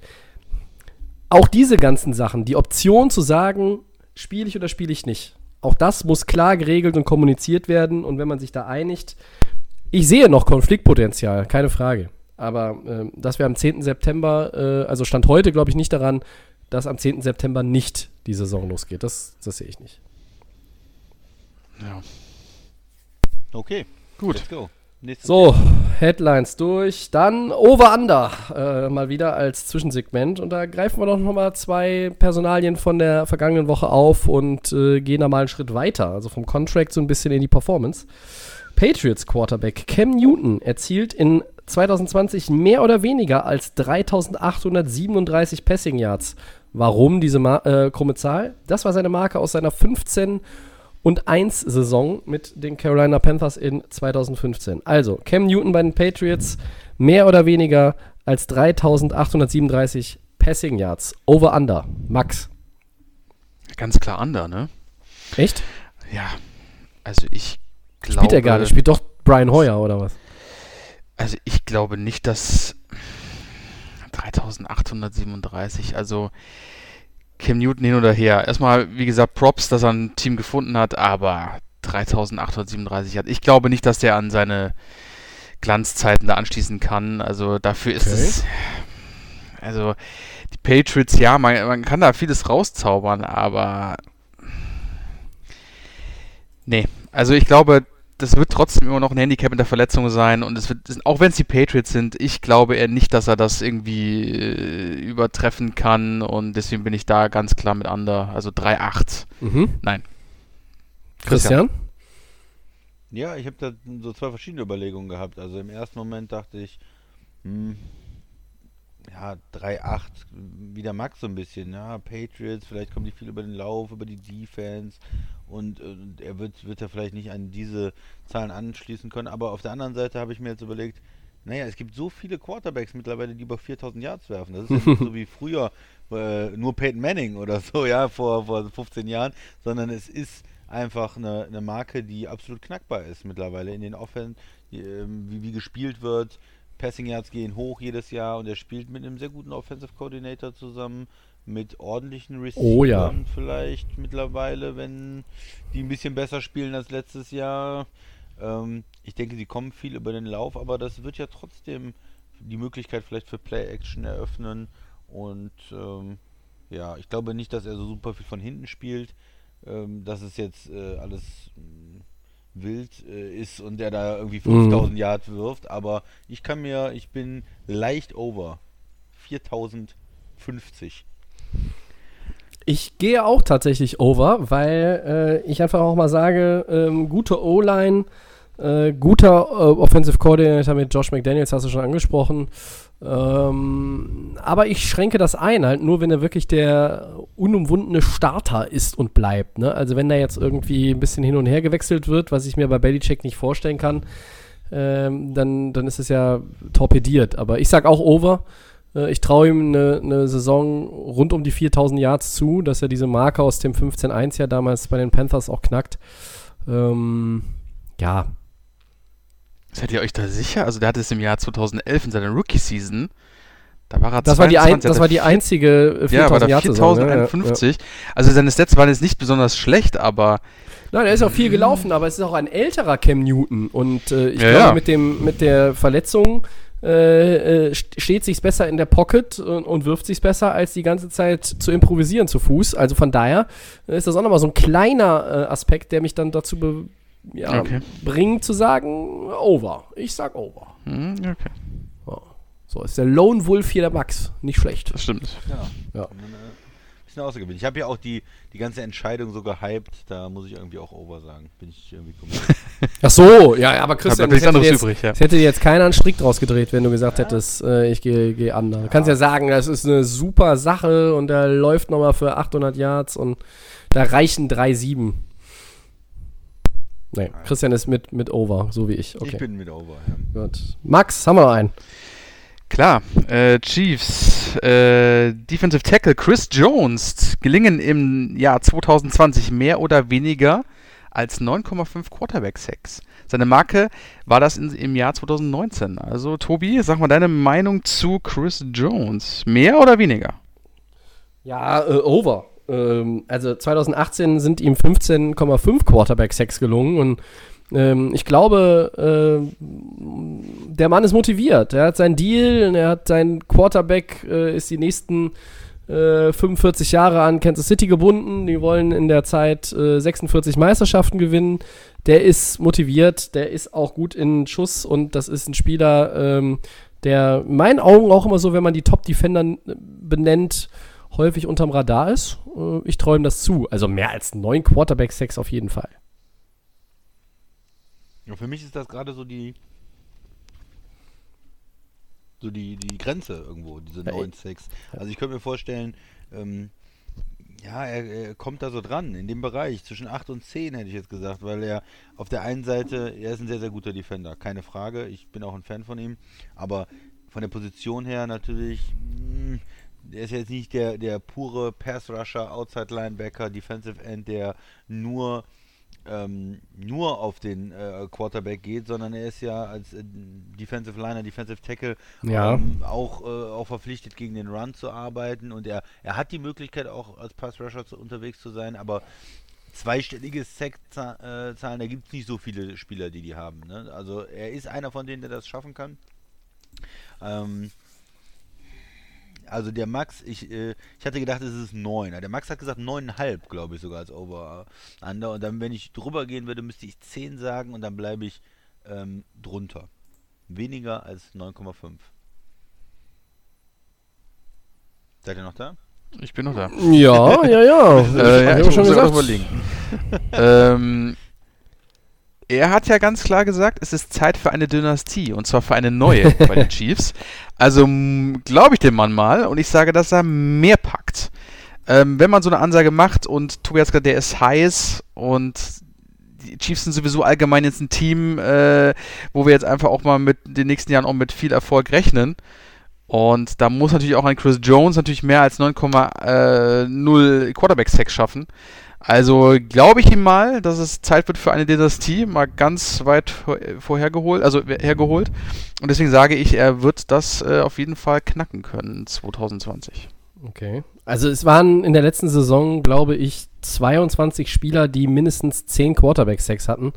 auch diese ganzen Sachen, die Option zu sagen, spiele ich oder spiele ich nicht. Auch das muss klar geregelt und kommuniziert werden. Und wenn man sich da einigt, ich sehe noch Konfliktpotenzial, keine Frage. Aber äh, dass wir am 10. September, äh, also Stand heute, glaube ich nicht daran, dass am 10. September nicht die Saison losgeht. Das, das sehe ich nicht. Ja. Okay, gut. Let's go. Nächstes so, Headlines durch. Dann Over-Under äh, mal wieder als Zwischensegment. Und da greifen wir doch nochmal zwei Personalien von der vergangenen Woche auf und äh, gehen da mal einen Schritt weiter. Also vom Contract so ein bisschen in die Performance. Patriots Quarterback Cam Newton erzielt in 2020 mehr oder weniger als 3837 Passing Yards. Warum diese Ma äh, krumme Zahl? Das war seine Marke aus seiner 15 und 1 Saison mit den Carolina Panthers in 2015. Also Cam Newton bei den Patriots mehr oder weniger als 3837 Passing Yards. Over Under. Max. Ganz klar Under, ne? Echt? Ja. Also ich glaube. Spielt er gar nicht, spielt doch Brian Hoyer oder was? Also ich glaube nicht, dass 3837, also Cam Newton hin oder her. Erstmal, wie gesagt, Props, dass er ein Team gefunden hat, aber 3837 hat. Ich glaube nicht, dass der an seine Glanzzeiten da anschließen kann. Also dafür ist okay. es. Also die Patriots, ja, man, man kann da vieles rauszaubern, aber. Nee, also ich glaube, das wird trotzdem immer noch ein Handicap in der Verletzung sein und es wird, auch wenn es die Patriots sind, ich glaube eher nicht, dass er das irgendwie äh, übertreffen kann und deswegen bin ich da ganz klar mit Under, also 3-8. Mhm. Nein. Christian? Ja, ich habe da so zwei verschiedene Überlegungen gehabt. Also im ersten Moment dachte ich, hm, ja, 3-8, wieder Max so ein bisschen, ja, Patriots, vielleicht kommen die viel über den Lauf, über die Defense und, und er wird, wird ja vielleicht nicht an diese Zahlen anschließen können, aber auf der anderen Seite habe ich mir jetzt überlegt, naja, es gibt so viele Quarterbacks mittlerweile, die über 4000 Yards werfen. Das ist ja nicht so wie früher, äh, nur Peyton Manning oder so, ja, vor, vor 15 Jahren, sondern es ist einfach eine, eine Marke, die absolut knackbar ist mittlerweile in den Offense, die, ähm, wie, wie gespielt wird. Passing Yards gehen hoch jedes Jahr und er spielt mit einem sehr guten Offensive Coordinator zusammen mit ordentlichen Receivern oh, ja. vielleicht mittlerweile, wenn die ein bisschen besser spielen als letztes Jahr. Ähm, ich denke, sie kommen viel über den Lauf, aber das wird ja trotzdem die Möglichkeit vielleicht für Play-Action eröffnen. Und ähm, ja, ich glaube nicht, dass er so super viel von hinten spielt. Ähm, dass es jetzt äh, alles mh, mm, wild äh, ist und der da irgendwie 5000 mhm. Yards wirft. Aber ich kann mir, ich bin leicht over. 4050. Ich gehe auch tatsächlich over, weil äh, ich einfach auch mal sage, ähm, gute O-Line, äh, guter äh, Offensive Coordinator mit Josh McDaniels, hast du schon angesprochen. Ähm, aber ich schränke das ein, halt nur, wenn er wirklich der unumwundene Starter ist und bleibt. Ne? Also wenn da jetzt irgendwie ein bisschen hin und her gewechselt wird, was ich mir bei Belichick nicht vorstellen kann, ähm, dann, dann ist es ja torpediert. Aber ich sag auch over. Äh, ich traue ihm eine, eine, Saison rund um die 4000 Yards zu, dass er diese Marke aus dem 15-1 ja damals bei den Panthers auch knackt. Ähm, ja. Seid ihr euch da sicher? Also der hatte es im Jahr 2011 in seiner Rookie-Season. Da war er das, war die ein, das war die einzige 4000 ja, war da 4051. Ja, ja. Also seine Stats waren jetzt nicht besonders schlecht, aber Nein, er ist auch viel gelaufen, aber es ist auch ein älterer Cam Newton. Und äh, ich ja, glaube, ja. Mit, dem, mit der Verletzung äh, äh steht sich's besser in der Pocket und, und wirft sich's besser, als die ganze Zeit zu improvisieren zu Fuß. Also von daher ist das auch nochmal so ein kleiner äh, Aspekt, der mich dann dazu be ja, okay. bringt zu sagen, over. Ich sag over. Mhm, okay. So, ist der Lone Wolf hier der Max. Nicht schlecht. Das stimmt. Ja. ja bisschen außergewöhnlich. Ich habe ja auch die, die ganze Entscheidung so gehypt, da muss ich irgendwie auch over sagen. Bin ich irgendwie Ach so, ja, aber Christian, das hätte, jetzt, übrig, ja. das hätte jetzt keiner einen Strick draus gedreht, wenn du gesagt ja. hättest, äh, ich gehe geh an. Du kannst ja sagen, das ist eine super Sache und der läuft nochmal für 800 Yards und da reichen 3,7. Nee, Christian ist mit, mit Over, so wie ich. Okay. Ich bin mit Over, ja. Gut. Max, haben wir noch einen? Klar, äh, Chiefs, äh, Defensive Tackle Chris Jones gelingen im Jahr 2020 mehr oder weniger als 9,5 Quarterback-Sacks. Seine Marke war das in, im Jahr 2019. Also, Tobi, sag mal deine Meinung zu Chris Jones. Mehr oder weniger? Ja, äh, over. Ähm, also 2018 sind ihm 15,5 Quarterback-Sacks gelungen und ähm, ich glaube, äh, der Mann ist motiviert. Er hat seinen Deal, er hat seinen Quarterback, äh, ist die nächsten äh, 45 Jahre an Kansas City gebunden. Die wollen in der Zeit äh, 46 Meisterschaften gewinnen. Der ist motiviert, der ist auch gut in Schuss und das ist ein Spieler, ähm, der in meinen Augen auch immer so, wenn man die Top-Defender äh, benennt, häufig unterm Radar ist. Äh, ich träume das zu. Also mehr als neun Quarterback-Sex auf jeden Fall. Ja, für mich ist das gerade so die so die, die Grenze irgendwo, diese ja, 9-6. Also ich könnte mir vorstellen, ähm, ja, er, er, kommt da so dran, in dem Bereich, zwischen 8 und 10 hätte ich jetzt gesagt, weil er auf der einen Seite, er ist ein sehr, sehr guter Defender, keine Frage, ich bin auch ein Fan von ihm, aber von der Position her natürlich, mh, hm, er ist jetzt nicht der, der pure Pass-Rusher, Outside-Linebacker, Defensive End, der nur ähm, nur auf den äh, Quarterback geht, sondern er ist ja als äh, Defensive Liner, Defensive Tackle ja. ähm, auch, äh, auch verpflichtet, gegen den Run zu arbeiten und er, er hat die Möglichkeit auch als Pass Rusher zu, unterwegs zu sein, aber zweistellige Sack-Zahlen, da gibt es nicht so viele Spieler, die die haben. Ne? Also er ist einer von denen, der das schaffen kann. Ähm, also der Max, ich, äh, ich hatte gedacht, es ist 9. Der Max hat gesagt 9,5, glaube ich, sogar als Over-Under. Und dann, wenn ich drüber gehen würde, müsste ich 10 sagen und dann bleibe ich ähm, drunter. Weniger als 9,5. Seid ihr noch da? Ich bin noch da. Ja, ja, ja. äh, ja ich habe schon gesagt. Überlegen. ähm, er hat ja ganz klar gesagt, es ist Zeit für eine Dynastie und zwar für eine neue bei den Chiefs. Also glaube ich dem Mann mal und ich sage, dass er mehr packt. Ähm, wenn man so eine Ansage macht und Tobi hat gesagt, der ist heiß und die Chiefs sind sowieso allgemein jetzt ein Team, äh, wo wir jetzt einfach auch mal mit den nächsten Jahren auch mit viel Erfolg rechnen. Und da muss natürlich auch ein Chris Jones natürlich mehr als 9,0 Quarterback-Sack schaffen. Also glaube ich ihm mal, dass es Zeit wird für eine Dynastie, mal ganz weit vorhergeholt, also hergeholt. Und deswegen sage ich, er wird das äh, auf jeden Fall knacken können 2020. Okay. Also es waren in der letzten Saison, glaube ich, 22 Spieler, die mindestens 10 Quarterback-Sacks hatten.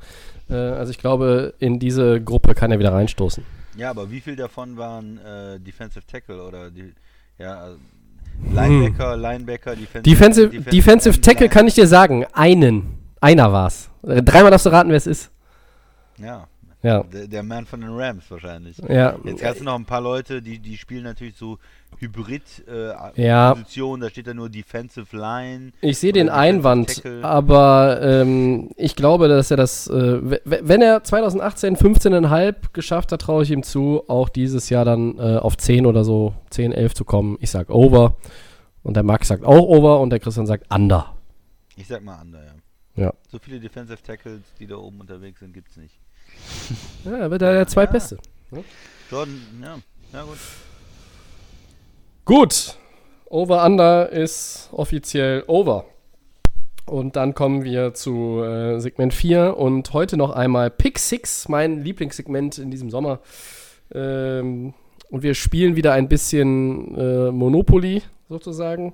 Äh, also ich glaube, in diese Gruppe kann er wieder reinstoßen. Ja, aber wie viel davon waren äh, Defensive Tackle oder die, ja, also Linebacker, hm. Linebacker, Defensive, Defensive, Defensive, Defensive Tackle kann ich dir sagen. Einen. Einer war's. Dreimal darfst du raten, wer es ist. Ja. Ja. Der, der Mann von den Rams wahrscheinlich. Ja. Jetzt hast du noch ein paar Leute, die, die spielen natürlich so Hybrid-Positionen. Äh, ja. da steht da nur Defensive Line. Ich sehe den Einwand, Tackle. aber ähm, ich glaube, dass er das, äh, wenn er 2018 15,5 geschafft hat, traue ich ihm zu, auch dieses Jahr dann äh, auf 10 oder so, 10, 11 zu kommen. Ich sag Over und der Max sagt auch Over und der Christian sagt Under. Ich sag mal Under, ja. Ja. So viele Defensive Tackles, die da oben unterwegs sind, gibt es nicht. ja, er wird da der zweitbeste. Ja. Jordan, ja, ja gut. Gut, Over-Under ist offiziell over. Und dann kommen wir zu äh, Segment 4 und heute noch einmal Pick 6, mein Lieblingssegment in diesem Sommer. Ähm, und wir spielen wieder ein bisschen äh, Monopoly sozusagen.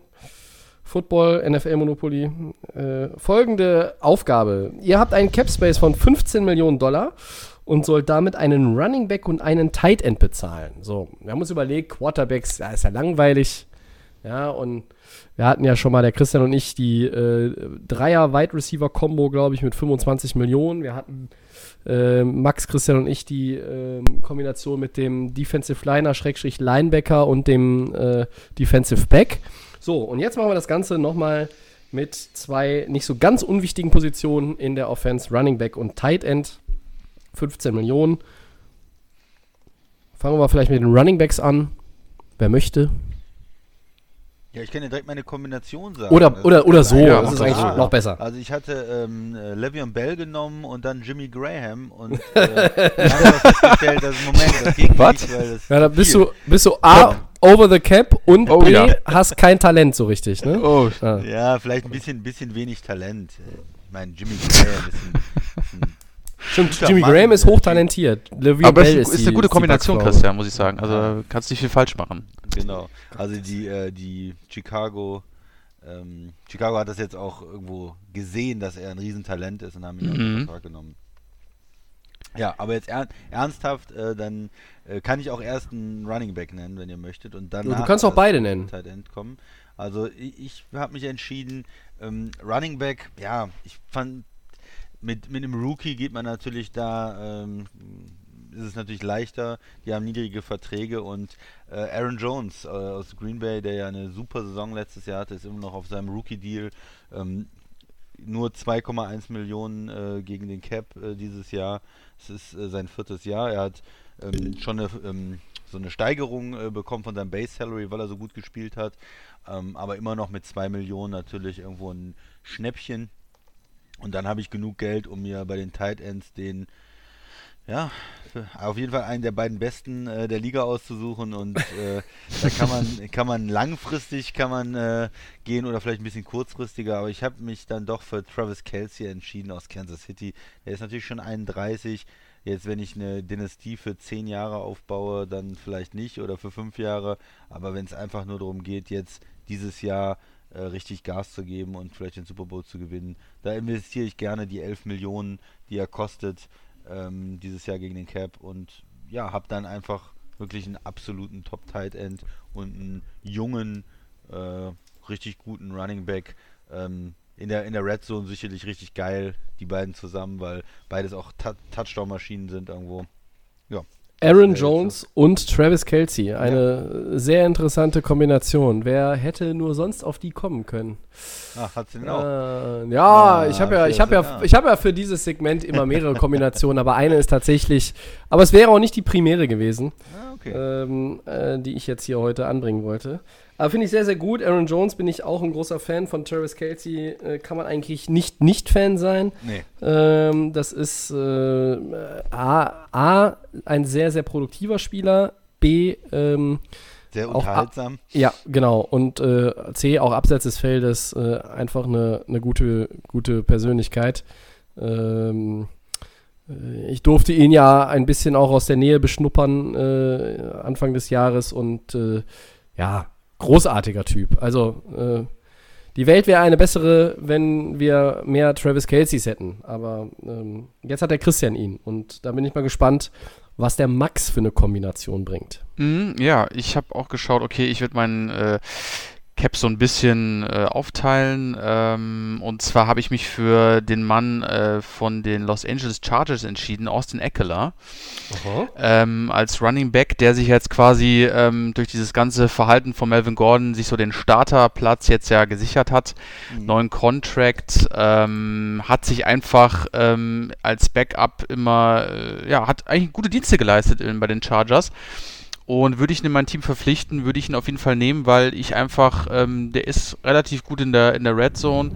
Football, NFL Monopoly. Äh, folgende Aufgabe. Ihr habt einen Cap Space von 15 Millionen Dollar und soll damit einen Running Back und einen Tight End bezahlen. So, wir haben uns überlegt, Quarterbacks, ja, ist ja langweilig. Ja, und wir hatten ja schon mal, der Christian und ich, die äh, Dreier-Wide Receiver-Kombo, glaube ich, mit 25 Millionen. Wir hatten äh, Max, Christian und ich die äh, Kombination mit dem Defensive Liner, Schrägstrich Linebacker und dem äh, Defensive Back. So, und jetzt machen wir das Ganze nochmal mit zwei nicht so ganz unwichtigen Positionen in der Offense, Running Back und Tight End. 15 Millionen. Fangen wir mal vielleicht mit den Running Backs an. Wer möchte? Ja, ich kann dir direkt meine Kombination sagen. Oder, oder, oder so, ja, das ist eigentlich ah, noch besser. Also ich hatte ähm, äh, Le'Veon Bell genommen und dann Jimmy Graham und äh, habe festgestellt, dass Moment, das ging Was? nicht, weil das Ja, da bist du, bist du A, over the cap und oh, B, ja. hast kein Talent so richtig, ne? Oh. Ja, ja vielleicht ein bisschen, bisschen wenig Talent. Ich meine, Jimmy Graham ist ein, ist ein Stimmt, Jimmy Mann, Graham ist hochtalentiert. Le'Veon Aber Bell ist, ist eine gute Kombination, Christian, muss ich sagen. Also kannst nicht viel falsch machen. Genau. Also die, äh, die Chicago, ähm, Chicago hat das jetzt auch irgendwo gesehen, dass er ein Riesentalent ist und haben ihn mhm. Vertrag genommen. Ja, aber jetzt er, ernsthaft, äh, dann äh, kann ich auch erst einen Running Back nennen, wenn ihr möchtet. Und dann du kannst auch beide nennen. kommen. Also ich, ich habe mich entschieden, ähm, Running Back, ja, ich fand mit, mit einem Rookie geht man natürlich da, ähm, ist es natürlich leichter. Die haben niedrige Verträge und äh, Aaron Jones äh, aus Green Bay, der ja eine super Saison letztes Jahr hatte, ist immer noch auf seinem Rookie-Deal. Ähm, nur 2,1 Millionen äh, gegen den Cap äh, dieses Jahr. Es ist äh, sein viertes Jahr. Er hat ähm, schon eine, ähm, so eine Steigerung äh, bekommen von seinem Base Salary, weil er so gut gespielt hat. Ähm, aber immer noch mit 2 Millionen natürlich irgendwo ein Schnäppchen. Und dann habe ich genug Geld, um mir bei den Tight Ends den, ja, auf jeden Fall einen der beiden besten äh, der Liga auszusuchen. Und äh, da kann man, kann man langfristig kann man äh, gehen oder vielleicht ein bisschen kurzfristiger. Aber ich habe mich dann doch für Travis Kelsey entschieden aus Kansas City. Der ist natürlich schon 31. Jetzt, wenn ich eine Dynastie für 10 Jahre aufbaue, dann vielleicht nicht oder für 5 Jahre. Aber wenn es einfach nur darum geht, jetzt dieses Jahr äh, richtig Gas zu geben und vielleicht den Super Bowl zu gewinnen. Da investiere ich gerne die 11 Millionen, die er kostet, ähm, dieses Jahr gegen den Cap und ja, habe dann einfach wirklich einen absoluten Top-Tight End und einen jungen, äh, richtig guten Running Back. Ähm, in der, in der Red Zone sicherlich richtig geil, die beiden zusammen, weil beides auch Touchdown-Maschinen sind irgendwo. Aaron Jones und Travis Kelsey. Eine ja. sehr interessante Kombination. Wer hätte nur sonst auf die kommen können? Ach, hat sie denn auch? Äh, ja, ah, ich habe ja, ich habe ja, ich habe ja für dieses Segment immer mehrere Kombinationen, aber eine ist tatsächlich, aber es wäre auch nicht die primäre gewesen, ah, okay. ähm, äh, die ich jetzt hier heute anbringen wollte. Aber finde ich sehr, sehr gut. Aaron Jones bin ich auch ein großer Fan von Travis Kelsey. Äh, kann man eigentlich nicht nicht Fan sein. Nee. Ähm, das ist äh, A, A, ein sehr, sehr produktiver Spieler. B, ähm, sehr unterhaltsam. Auch, ja, genau. Und äh, C, auch abseits des Feldes äh, einfach eine, eine gute, gute Persönlichkeit. Ähm, äh, ich durfte ihn ja ein bisschen auch aus der Nähe beschnuppern äh, Anfang des Jahres und ja, großartiger Typ. Also äh, die Welt wäre eine bessere, wenn wir mehr Travis Kelceys hätten. Aber ähm, jetzt hat der Christian ihn. Und da bin ich mal gespannt, was der Max für eine Kombination bringt. Mm, ja, ich habe auch geschaut, okay, ich werde meinen äh, Cap so ein bisschen äh, aufteilen. Ähm, und zwar habe ich mich für den Mann äh, von den Los Angeles Chargers entschieden, Austin Eckler, ähm, als Running Back, der sich jetzt quasi ähm, durch dieses ganze Verhalten von Melvin Gordon sich so den Starterplatz jetzt ja gesichert hat. Mhm. Neuen Contract, ähm, hat sich einfach ähm, als Backup immer, äh, ja, hat eigentlich gute Dienste geleistet in, bei den Chargers. Und würde ich ihn in mein Team verpflichten, würde ich ihn auf jeden Fall nehmen, weil ich einfach, ähm, der ist relativ gut in der, in der Red Zone.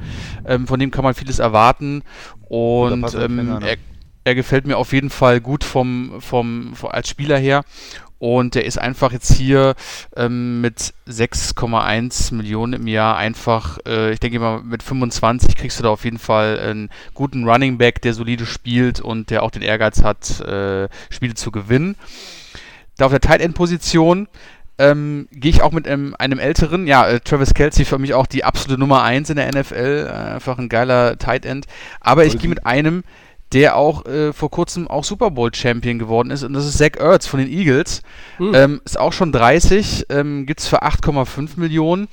Ähm, von dem kann man vieles erwarten. Und ähm, er, er, gefällt mir auf jeden Fall gut vom, vom, vom als Spieler her. Und der ist einfach jetzt hier ähm, mit 6,1 Millionen im Jahr einfach, äh, ich denke mal, mit 25 kriegst du da auf jeden Fall einen guten Running Back, der solide spielt und der auch den Ehrgeiz hat, äh, Spiele zu gewinnen. Da auf der Tight End Position ähm, gehe ich auch mit einem, einem älteren, ja, äh, Travis Kelsey für mich auch die absolute Nummer 1 in der NFL, äh, einfach ein geiler Tight End. Aber ich gehe mit einem, der auch äh, vor kurzem auch Super Bowl Champion geworden ist und das ist Zach Ertz von den Eagles. Hm. Ähm, ist auch schon 30, ähm, gibt es für 8,5 Millionen.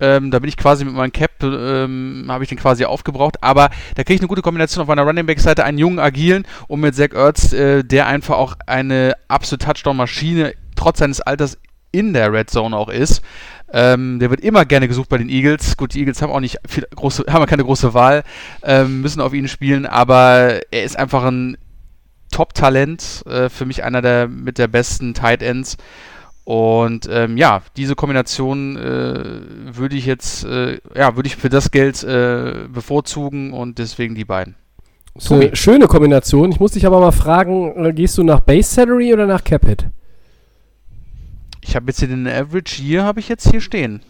Ähm, da bin ich quasi mit meinem Cap, ähm, habe ich den quasi aufgebraucht. Aber da kriege ich eine gute Kombination auf meiner Running Back Seite, einen jungen, agilen und mit Zach Ertz, äh, der einfach auch eine absolute Touchdown-Maschine trotz seines Alters in der Red Zone auch ist. Ähm, der wird immer gerne gesucht bei den Eagles. Gut, die Eagles haben auch nicht viel große, haben keine große Wahl, ähm, müssen auf ihn spielen, aber er ist einfach ein Top-Talent, äh, für mich einer der mit der besten Tight Ends. Und ähm, ja, diese Kombination äh, würde ich jetzt, äh, ja, würde ich für das Geld äh, bevorzugen und deswegen die beiden. So eine schöne Kombination. Ich muss dich aber mal fragen, äh, gehst du nach Base Salary oder nach Cap Hit? Ich habe jetzt hier den Average Year, habe ich jetzt hier stehen.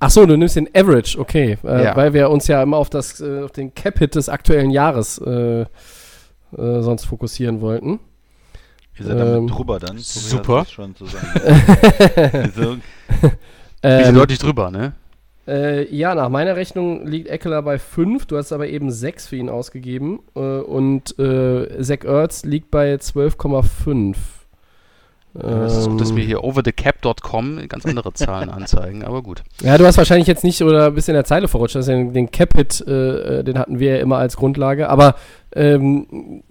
Ach so, du nimmst den Average, okay, äh, ja. weil wir uns ja immer auf das, äh, auf den Cap Hit des aktuellen Jahres äh, sonst fokussieren wollten. Ihr seid damit ähm, drüber dann. Super. Schon zu sagen. Wir ähm, sind deutlich drüber, ne? Äh, ja, nach meiner Rechnung liegt Eckler bei 5, du hast aber eben 6 für ihn ausgegeben äh, und äh, Zach Ertz liegt bei 12,5. Das ist gut, dass wir hier overthecap.com ganz andere Zahlen anzeigen, aber gut. Ja, du hast wahrscheinlich jetzt nicht oder ein bisschen in der Zeile verrutscht. Also den, den Cap-Hit, äh, äh, den hatten wir ja immer als Grundlage, aber ähm,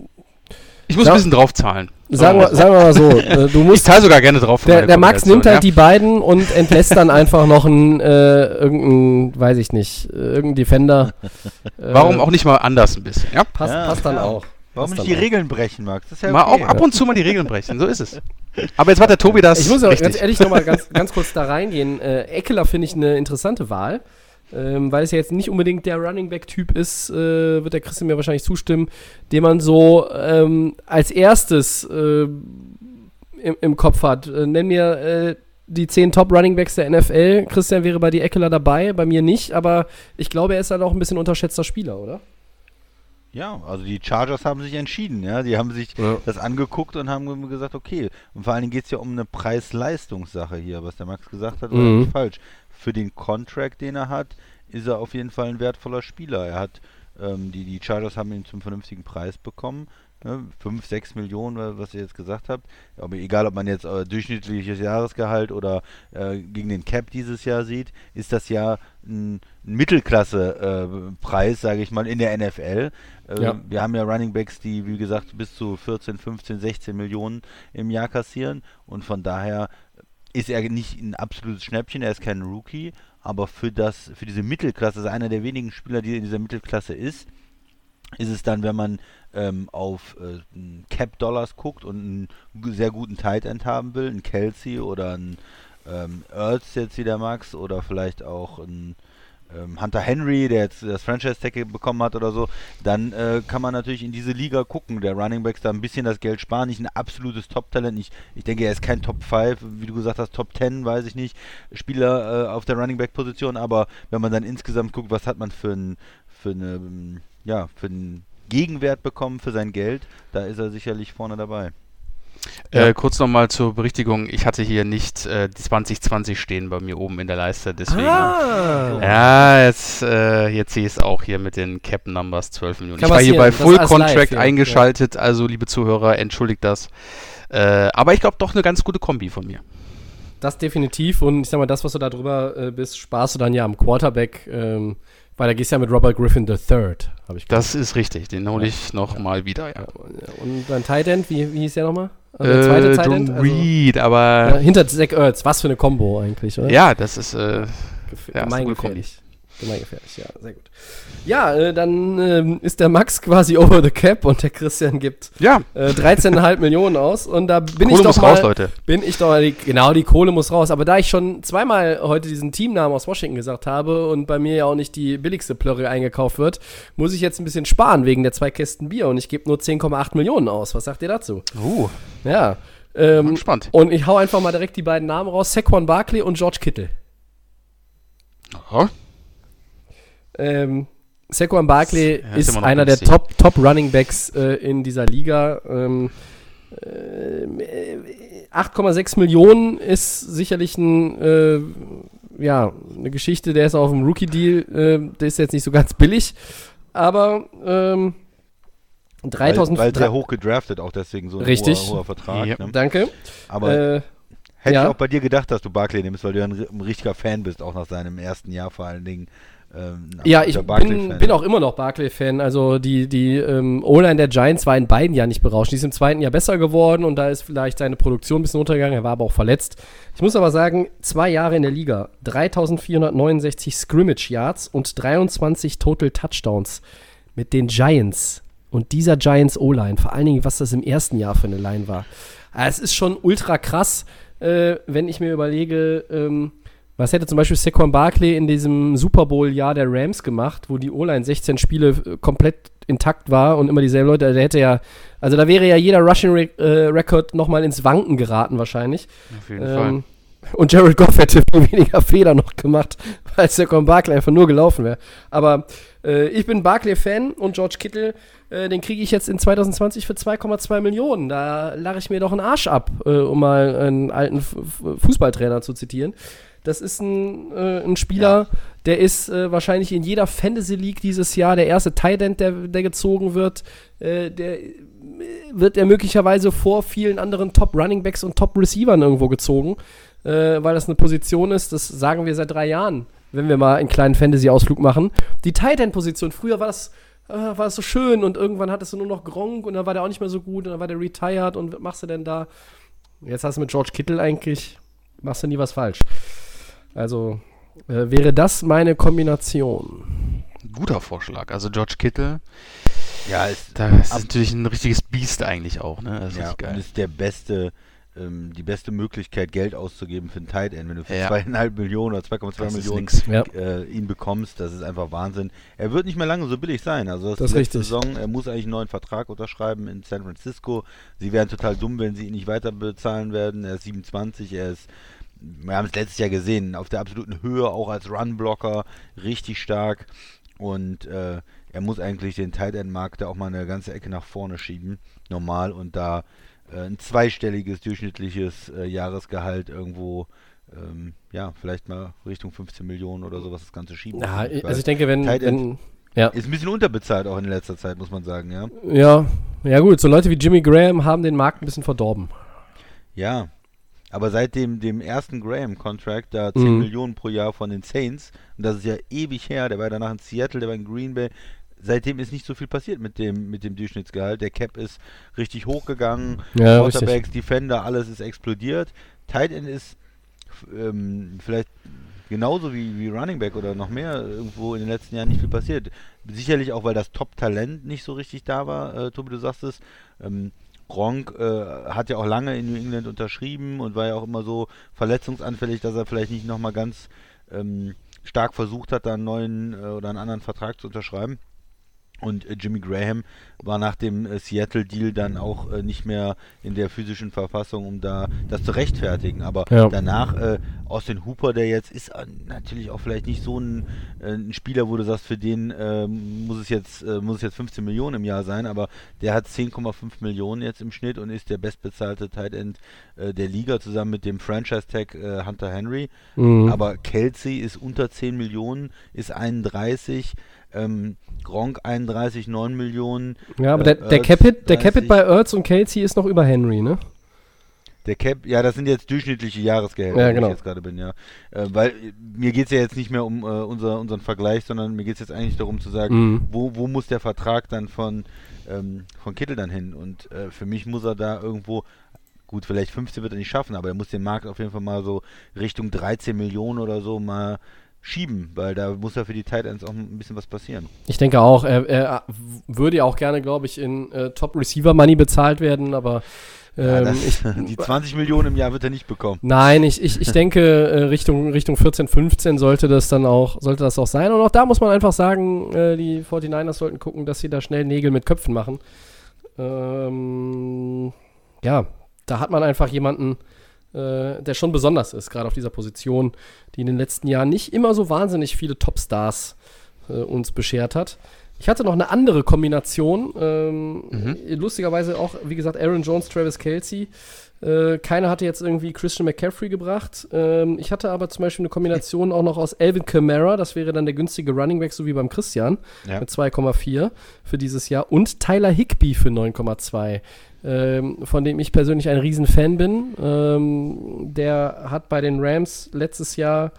ich muss ja. ein bisschen draufzahlen. Sagen wir, sagen wir mal so, äh, du musst. Ich zahle sogar gerne drauf. Der, der Max nimmt halt ja. die beiden und entlässt dann einfach noch einen, äh, irgendeinen, weiß ich nicht, äh, irgendeinen Defender. Warum auch nicht mal anders ein bisschen, ja? Passt, ja, passt dann auch. Warum nicht die auch. Regeln brechen, Max? Das ist ja mal okay. auch ab und zu mal die Regeln brechen, so ist es. Aber jetzt war der Tobi das. Ich muss ja ganz ehrlich nochmal ganz, ganz kurz da reingehen. Äh, Eckler finde ich eine interessante Wahl. Ähm, weil es ja jetzt nicht unbedingt der Running Back-Typ ist, äh, wird der Christian mir wahrscheinlich zustimmen, den man so ähm, als erstes äh, im, im, Kopf hat. Äh, nenn mir äh, die zehn Top Running Backs der NFL. Christian wäre bei die Eckler dabei, bei mir nicht, aber ich glaube, er ist halt auch ein bisschen unterschätzter Spieler, oder? Ja, also die Chargers haben sich entschieden, ja. Die haben sich ja. das angeguckt und haben gesagt, okay. Und vor allen Dingen geht es ja um eine Preis-Leistungssache hier, was der Max gesagt hat, mhm. nicht falsch für den Contract, den er hat, ist er auf jeden Fall ein wertvoller Spieler. Er hat, ähm, die, die Chargers haben ihn zum vernünftigen Preis bekommen. Ne? 5, 6 Millionen, was ihr jetzt gesagt habt. Aber egal, ob man jetzt äh, durchschnittliches Jahresgehalt oder äh, gegen den Cap dieses Jahr sieht, ist das ja ein, ein Mittelklasse-Preis, äh, sage ich mal, in der NFL. Äh, ja. Wir haben ja Running Backs, die, wie gesagt, bis zu 14, 15, 16 Millionen im Jahr kassieren. Und von daher ist er nicht ein absolutes Schnäppchen, er ist kein Rookie, aber für das, für diese Mittelklasse, ist einer der wenigen Spieler, die in dieser Mittelklasse ist, ist es dann, wenn man ähm, auf äh, Cap-Dollars guckt und einen sehr guten Tight End haben will, ein Kelsey oder ein ähm, Earls jetzt wieder Max oder vielleicht auch ein ähm, Hunter Henry, der jetzt das Franchise-Tag bekommen hat oder so, dann äh, kann man natürlich in diese Liga gucken. Der Running Backs da ein bisschen das Geld sparen, nicht ein absolutes Top-Talent. Ich, ich denke, er ist kein Top 5, wie du gesagt hast, Top 10, weiß ich nicht, Spieler äh, auf der Running Back-Position, aber wenn man dann insgesamt guckt, was hat man für ein, für eine, ja, für einen Gegenwert bekommen für sein Geld, da ist er sicherlich vorne dabei. Ja. Äh, kurz nochmal zur Berichtigung, ich hatte hier nicht äh, 2020 stehen bei mir oben in der Leiste, deswegen. Ah. Ja, jetzt, äh, jetzt sehe ich es auch hier mit den Cap Numbers 12 Millionen. Kann ich war hier bei Full Contract live, eingeschaltet, ja. also liebe Zuhörer, entschuldigt das. Äh, aber ich glaube doch eine ganz gute Kombi von mir. Das definitiv und ich sag mal, das, was du da drüber äh, bist, sparst du dann ja am Quarterback. Ähm, weil da gehst du ja mit Robert Griffin III, habe ich gehört. Das ist richtig, den hole ich ja. noch ja. wieder, ja. Und dein Tight End, wie, wie hieß der nochmal? Also der zweite äh, Tight End? Also, Reed, aber... hinter Zach Ertz, was für eine Combo eigentlich, oder? Ja, das ist... Äh, ja, gemeingefährlich. Gemeingefährlich, ja, sehr gut. Ja, äh, dann äh, ist der Max quasi over the cap und der Christian gibt ja. äh, 13,5 Millionen aus und da bin Kohle ich doch muss mal, raus, Leute. bin ich doch die, genau die Kohle muss raus. Aber da ich schon zweimal heute diesen Teamnamen aus Washington gesagt habe und bei mir ja auch nicht die billigste Plörre eingekauft wird, muss ich jetzt ein bisschen sparen wegen der zwei Kästen Bier und ich gebe nur 10,8 Millionen aus. Was sagt ihr dazu? Uh, ja. Ähm, spannend. Und ich hau einfach mal direkt die beiden Namen raus: Saquon Barkley und George Kittle. Aha. Ähm, Saquon Barkley ja, ist, ist einer der Top, Top Running Backs äh, in dieser Liga. Ähm, äh, 8,6 Millionen ist sicherlich ein, äh, ja, eine Geschichte, der ist auf dem Rookie-Deal, äh, der ist jetzt nicht so ganz billig, aber ähm, 3000 weil, weil sehr hoch gedraftet, auch deswegen so ein richtig. Hoher, hoher Vertrag. Ja. Ne? Danke. Aber äh, hätte ja. ich auch bei dir gedacht, dass du Barkley nimmst, weil du ja ein, ein richtiger Fan bist, auch nach seinem ersten Jahr vor allen Dingen. Ähm, ja, ich bin, bin, auch immer noch Barclay-Fan. Also die, die ähm, O-Line der Giants war in beiden Jahren nicht berauschend. Die ist im zweiten Jahr besser geworden und da ist vielleicht seine Produktion ein bisschen untergegangen. Er war aber auch verletzt. Ich muss aber sagen, zwei Jahre in der Liga, 3469 Scrimmage Yards und 23 Total Touchdowns mit den Giants. Und dieser Giants O-Line, vor allen Dingen, was das im ersten Jahr für eine Line war. Es ist schon ultra krass äh, wenn ich mir überlege, ähm, was hätte zum Beispiel Saquon Barkley in diesem Super Bowl-Jahr der Rams gemacht, wo die O-Line 16 Spiele äh, komplett intakt war und immer dieselben Leute, der hätte ja, also da wäre ja jeder Rushing-Record äh, nochmal ins Wanken geraten wahrscheinlich. Auf jeden ähm, Fall. Und Jared Goff hätte viel weniger Fehler noch gemacht, weil Saquon Barkley einfach nur gelaufen wäre. Aber äh, ich bin Barkley-Fan und George Kittle, äh, den kriege ich jetzt in 2020 für 2,2 Millionen. Da lache ich mir doch einen Arsch ab, äh, um mal einen alten F Fußballtrainer zu zitieren. Das ist ein, äh, ein Spieler, ja. der ist äh, wahrscheinlich in jeder Fantasy League dieses Jahr der erste Tight End, der, der gezogen wird. Äh, der wird er möglicherweise vor vielen anderen Top Running Backs und Top Receivern irgendwo gezogen, äh, weil das eine Position ist, das sagen wir seit drei Jahren, wenn wir mal einen kleinen Fantasy-Ausflug machen. Die Tight End-Position, früher war das, äh, war das so schön und irgendwann hattest du nur noch Gronk und dann war der auch nicht mehr so gut und dann war der retired und was machst du denn da? Jetzt hast du mit George Kittle eigentlich, machst du nie was falsch. Also äh, wäre das meine Kombination. Guter Vorschlag. Also George Kittle. Ja, ist, das ist natürlich ein richtiges Biest eigentlich auch, ne? Das ja, ist geil. Und ist der beste, ähm, die beste Möglichkeit, Geld auszugeben für einen Tight End. Wenn du für ja. zweieinhalb Millionen oder 2,2 Millionen ja. äh, ihn bekommst, das ist einfach Wahnsinn. Er wird nicht mehr lange so billig sein. Also das, das ist richtig. Saison, er muss eigentlich einen neuen Vertrag unterschreiben in San Francisco. Sie wären total dumm, wenn sie ihn nicht weiter bezahlen werden. Er ist 27, er ist wir haben es letztes Jahr gesehen, auf der absoluten Höhe, auch als Runblocker, richtig stark. Und äh, er muss eigentlich den Tight End Markt da auch mal eine ganze Ecke nach vorne schieben, normal, und da äh, ein zweistelliges durchschnittliches äh, Jahresgehalt irgendwo, ähm, ja, vielleicht mal Richtung 15 Millionen oder sowas das Ganze schieben. Ja, also ich denke, wenn, wenn ja. Ist ein bisschen unterbezahlt auch in letzter Zeit, muss man sagen, ja. Ja, ja gut, so Leute wie Jimmy Graham haben den Markt ein bisschen verdorben. Ja, aber seit dem, dem ersten Graham-Contract, da 10 mhm. Millionen pro Jahr von den Saints, und das ist ja ewig her, der war danach in Seattle, der war in Green Bay, seitdem ist nicht so viel passiert mit dem, mit dem Durchschnittsgehalt. Der Cap ist richtig hochgegangen, ja, Quarterbacks, richtig. Defender, alles ist explodiert. Tight End ist ähm, vielleicht genauso wie, wie Running Back oder noch mehr irgendwo in den letzten Jahren nicht viel passiert. Sicherlich auch, weil das Top-Talent nicht so richtig da war, äh, Tobi, du sagst es. Ähm, Gronk äh, hat ja auch lange in New England unterschrieben und war ja auch immer so verletzungsanfällig, dass er vielleicht nicht nochmal ganz ähm, stark versucht hat, da einen neuen äh, oder einen anderen Vertrag zu unterschreiben. Und äh, Jimmy Graham war nach dem äh, Seattle-Deal dann auch äh, nicht mehr in der physischen Verfassung, um da das zu rechtfertigen. Aber ja. danach äh, Austin Hooper, der jetzt ist äh, natürlich auch vielleicht nicht so ein, äh, ein, Spieler, wo du sagst, für den muss es jetzt muss es jetzt 15 Millionen im Jahr sein, aber der hat 10,5 Millionen jetzt im Schnitt und ist der bestbezahlte Tight End der Liga zusammen mit dem Franchise-Tag Hunter Henry. Mhm. Aber Kelsey ist unter 10 Millionen, ist 31 ähm, Gronk 31, 9 Millionen. Ja, aber äh, der, der Capit, der Capit bei Ertz und Kelsey ist noch über Henry, ne? Der Cap, ja, das sind jetzt durchschnittliche Jahresgehälter, ja, genau. ich jetzt gerade bin, ja. Äh, weil mir geht es ja jetzt nicht mehr um äh, unser, unseren Vergleich, sondern mir geht es jetzt eigentlich darum zu sagen, mhm. wo, wo muss der Vertrag dann von, ähm, von Kittel dann hin? Und äh, für mich muss er da irgendwo, gut, vielleicht 15 wird er nicht schaffen, aber er muss den Markt auf jeden Fall mal so Richtung 13 Millionen oder so mal schieben, weil da muss ja für die Tight Ends auch ein bisschen was passieren. Ich denke auch, er, er würde ja auch gerne, glaube ich, in äh, Top Receiver Money bezahlt werden, aber ähm, ja, ich, die 20 Millionen im Jahr wird er nicht bekommen. Nein, ich, ich, ich denke, äh, Richtung, Richtung 14, 15 sollte das dann auch, sollte das auch sein. Und auch da muss man einfach sagen, äh, die 49ers sollten gucken, dass sie da schnell Nägel mit Köpfen machen. Ähm, ja, da hat man einfach jemanden, äh, der schon besonders ist, gerade auf dieser Position, die in den letzten Jahren nicht immer so wahnsinnig viele Topstars äh, uns beschert hat. Ich hatte noch eine andere Kombination. Ähm, mhm. Lustigerweise auch, wie gesagt, Aaron Jones, Travis Kelsey. Äh, keiner hatte jetzt irgendwie Christian McCaffrey gebracht. Ähm, ich hatte aber zum Beispiel eine Kombination auch noch aus Alvin Kamara, das wäre dann der günstige Running Back, so wie beim Christian, ja. mit 2,4 für dieses Jahr. Und Tyler Higby für 9,2 ähm, von dem ich persönlich ein Riesenfan bin. Ähm, der hat bei den Rams letztes Jahr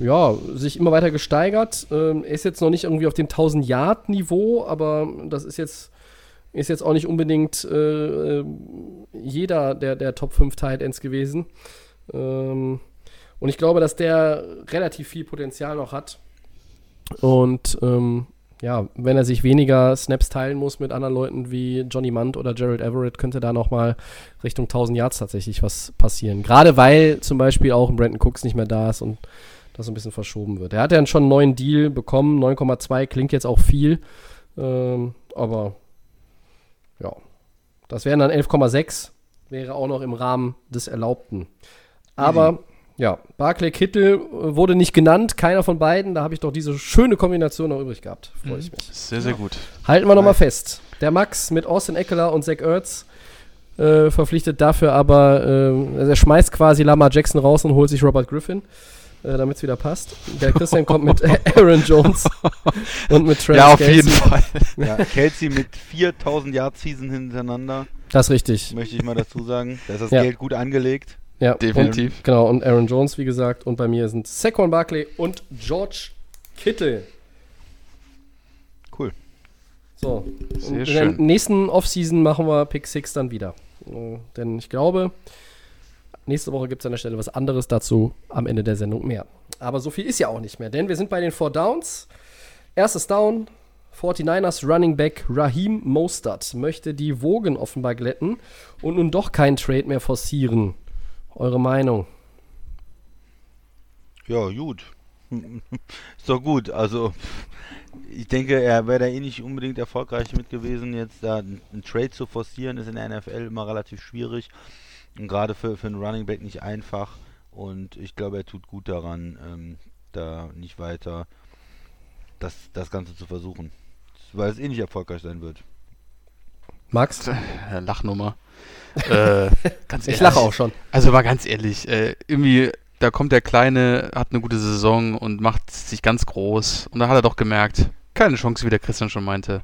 ja, sich immer weiter gesteigert. Ähm, er ist jetzt noch nicht irgendwie auf dem 1000-Yard-Niveau, aber das ist jetzt, ist jetzt auch nicht unbedingt äh, äh jeder der, der Top 5 Tight Ends gewesen. Ähm, und ich glaube, dass der relativ viel Potenzial noch hat. Und ähm, ja, wenn er sich weniger Snaps teilen muss mit anderen Leuten wie Johnny Munt oder Gerald Everett, könnte da nochmal Richtung 1000 Yards tatsächlich was passieren. Gerade weil zum Beispiel auch Brandon Cooks nicht mehr da ist und das ein bisschen verschoben wird. Er hat ja schon einen neuen Deal bekommen, 9,2 klingt jetzt auch viel, ähm, aber ja, das wären dann 11,6, wäre auch noch im Rahmen des Erlaubten. Aber ja, Barclay Kittel äh, wurde nicht genannt, keiner von beiden. Da habe ich doch diese schöne Kombination noch übrig gehabt. Freue ich mhm. mich. Sehr, sehr gut. Halten wir nochmal fest. Der Max mit Austin Eckler und Zach Ertz äh, verpflichtet dafür aber, äh, also er schmeißt quasi Lamar Jackson raus und holt sich Robert Griffin, äh, damit es wieder passt. Der Christian kommt mit Aaron Jones und mit Travis Ja, auf Kelsey. jeden Fall. Ja, Kelsey mit 4000 Yard Season hintereinander. Das ist richtig. Möchte ich mal dazu sagen. Da ist das ja. Geld gut angelegt. Ja, definitiv. Und, genau, und Aaron Jones, wie gesagt. Und bei mir sind Saquon Barkley und George Kittle. Cool. So, Sehr in schön. der nächsten Offseason machen wir Pick 6 dann wieder. Denn ich glaube, nächste Woche gibt es an der Stelle was anderes dazu, am Ende der Sendung mehr. Aber so viel ist ja auch nicht mehr, denn wir sind bei den Four Downs. Erstes Down, 49ers Running Back Raheem Mostert möchte die Wogen offenbar glätten und nun doch keinen Trade mehr forcieren. Eure Meinung? Ja, gut. Ist doch gut. Also, ich denke, er wäre da eh nicht unbedingt erfolgreich mit gewesen. Jetzt da einen Trade zu forcieren, ist in der NFL immer relativ schwierig. Und gerade für, für einen Running Back nicht einfach. Und ich glaube, er tut gut daran, ähm, da nicht weiter das, das Ganze zu versuchen. Weil es eh nicht erfolgreich sein wird. Max? Lachnummer äh, ganz ich lache auch schon. Also mal ganz ehrlich, äh, irgendwie, da kommt der Kleine, hat eine gute Saison und macht sich ganz groß. Und da hat er doch gemerkt, keine Chance, wie der Christian schon meinte.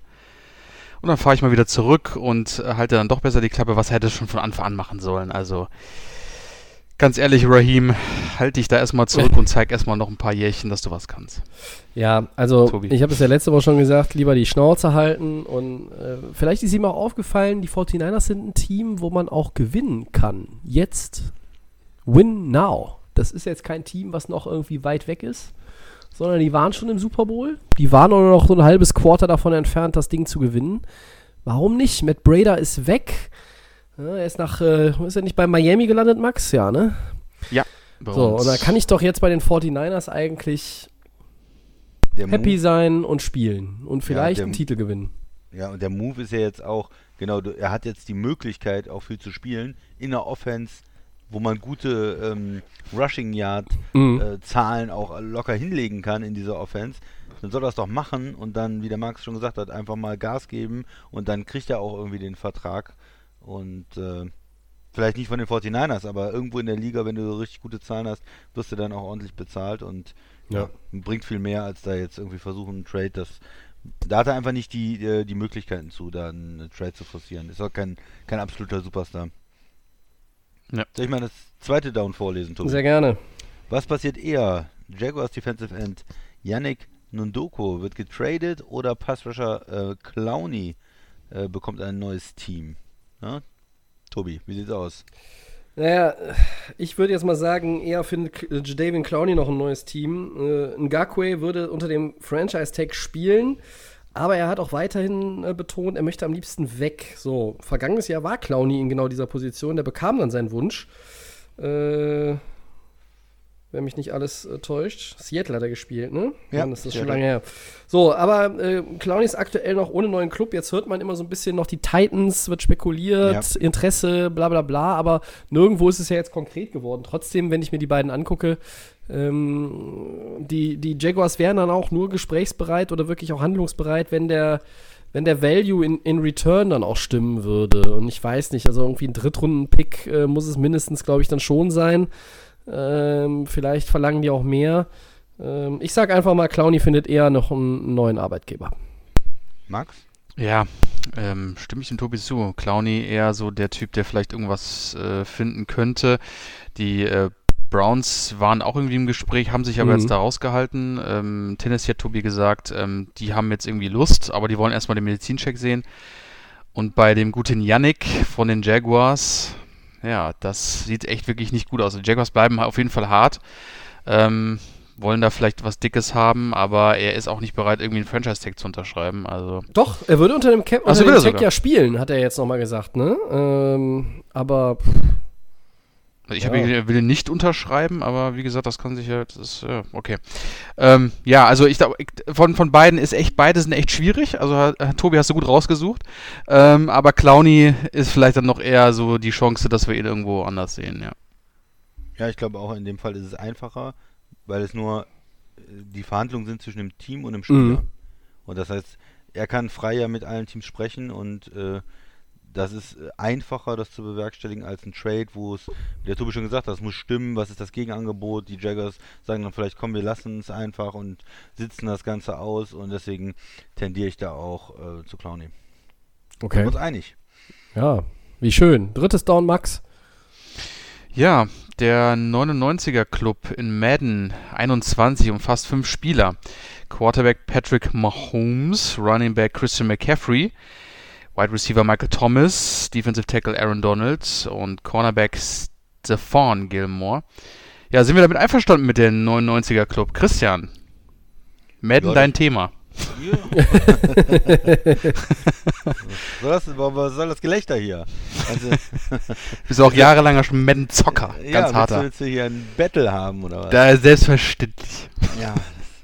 Und dann fahre ich mal wieder zurück und halte dann doch besser die Klappe, was hätte schon von Anfang an machen sollen. Also ganz ehrlich, Raheem, halt dich da erstmal zurück und zeig erstmal noch ein paar Jährchen, dass du was kannst. Ja, also Tobi. ich habe es ja letzte Woche schon gesagt, lieber die Schnauze halten und äh, vielleicht ist ihm auch aufgefallen, die 49ers sind ein Team, wo man auch gewinnen kann. Jetzt win now. Das ist jetzt kein Team, was noch irgendwie weit weg ist, sondern die waren schon im Super Bowl. Die waren nur noch so ein halbes Quarter davon entfernt, das Ding zu gewinnen. Warum nicht? Matt Brader ist weg. Ja, er ist nach, äh, ist er nicht bei Miami gelandet, Max? Ja, ne? Ja. So, uns. und da kann ich doch jetzt bei den 49ers eigentlich der happy Move, sein und spielen und vielleicht ja, der, einen Titel gewinnen. Ja, und der Move ist ja jetzt auch, genau, er hat jetzt die Möglichkeit, auch viel zu spielen in der Offense, wo man gute ähm, Rushing Yard mhm. äh, Zahlen auch locker hinlegen kann in dieser Offense. Dann soll er das doch machen und dann, wie der Max schon gesagt hat, einfach mal Gas geben und dann kriegt er auch irgendwie den Vertrag. Und äh, vielleicht nicht von den 49ers, aber irgendwo in der Liga, wenn du richtig gute Zahlen hast, wirst du dann auch ordentlich bezahlt und ja. ja bringt viel mehr, als da jetzt irgendwie versuchen, einen Trade, das da hat er einfach nicht die, äh, die Möglichkeiten zu, da einen Trade zu forcieren. Ist auch kein, kein absoluter Superstar. Ja. Soll ich mal das zweite Down vorlesen, Tobi? Sehr gerne. Was passiert eher? Jaguars Defensive End Yannick Nundoko wird getradet oder Passrusher äh, Clowney äh, bekommt ein neues Team? Ja? Tobi, wie sieht's aus? Naja, ich würde jetzt mal sagen, eher findet Jadavian Clowney noch ein neues Team. Äh, Ngakwe würde unter dem Franchise-Tag spielen, aber er hat auch weiterhin äh, betont, er möchte am liebsten weg. So, vergangenes Jahr war Clowney in genau dieser Position, der bekam dann seinen Wunsch. Äh, wenn mich nicht alles äh, täuscht. Seattle hat er gespielt, ne? Ja, Mann, ist das schon lange her. So, aber äh, Clowney ist aktuell noch ohne neuen Club. Jetzt hört man immer so ein bisschen noch die Titans, wird spekuliert, ja. Interesse, bla bla bla, aber nirgendwo ist es ja jetzt konkret geworden. Trotzdem, wenn ich mir die beiden angucke, ähm, die, die Jaguars wären dann auch nur gesprächsbereit oder wirklich auch handlungsbereit, wenn der wenn der Value in, in Return dann auch stimmen würde. Und ich weiß nicht, also irgendwie ein Drittrunden-Pick äh, muss es mindestens, glaube ich, dann schon sein. Ähm, vielleicht verlangen die auch mehr. Ähm, ich sage einfach mal, Clowny findet eher noch einen neuen Arbeitgeber. Max? Ja, ähm, stimme ich dem Tobi zu. Clowny eher so der Typ, der vielleicht irgendwas äh, finden könnte. Die äh, Browns waren auch irgendwie im Gespräch, haben sich aber mhm. jetzt da rausgehalten. Ähm, Tennessee hat Tobi gesagt, ähm, die haben jetzt irgendwie Lust, aber die wollen erstmal den Medizincheck sehen. Und bei dem guten Yannick von den Jaguars, ja, das sieht echt wirklich nicht gut aus. Die Jaguars bleiben auf jeden Fall hart. Ähm, wollen da vielleicht was Dickes haben, aber er ist auch nicht bereit, irgendwie einen Franchise-Tag zu unterschreiben. Also Doch, er würde unter dem Cap unter dem Tag ja spielen, hat er jetzt nochmal gesagt, ne? Ähm, aber ich ja. Ihn, will ihn nicht unterschreiben, aber wie gesagt, das kann sich ja, das ist, ja, okay. Ähm, ja, also ich glaube, von, von beiden ist echt, beide sind echt schwierig. Also Tobi hast du gut rausgesucht. Ähm, aber Clowny ist vielleicht dann noch eher so die Chance, dass wir ihn irgendwo anders sehen, ja. Ja, ich glaube auch in dem Fall ist es einfacher, weil es nur äh, die Verhandlungen sind zwischen dem Team und dem Spieler. Mhm. Und das heißt, er kann freier mit allen Teams sprechen und äh, das ist äh, einfacher, das zu bewerkstelligen, als ein Trade, wo es, wie der Tobi schon gesagt hat, das muss stimmen, was ist das Gegenangebot, die Jaggers sagen dann vielleicht, komm, wir lassen es einfach und sitzen das Ganze aus und deswegen tendiere ich da auch äh, zu Clowny. Okay. Sind wir uns einig. Ja, wie schön. Drittes Down, Max. Ja, der 99er Club in Madden 21 umfasst fünf Spieler. Quarterback Patrick Mahomes, Running Back Christian McCaffrey, Wide Receiver Michael Thomas, Defensive Tackle Aaron Donald und Cornerback Stephon Gilmore. Ja, sind wir damit einverstanden mit dem 99er Club? Christian, Madden ja, dein Thema. Ja. soll das, was soll das Gelächter hier? Also, Bist du auch jahrelanger schon Madden-Zocker, ganz ja, harter. Willst du hier ein Battle haben oder was? Da selbstverständlich. Ja,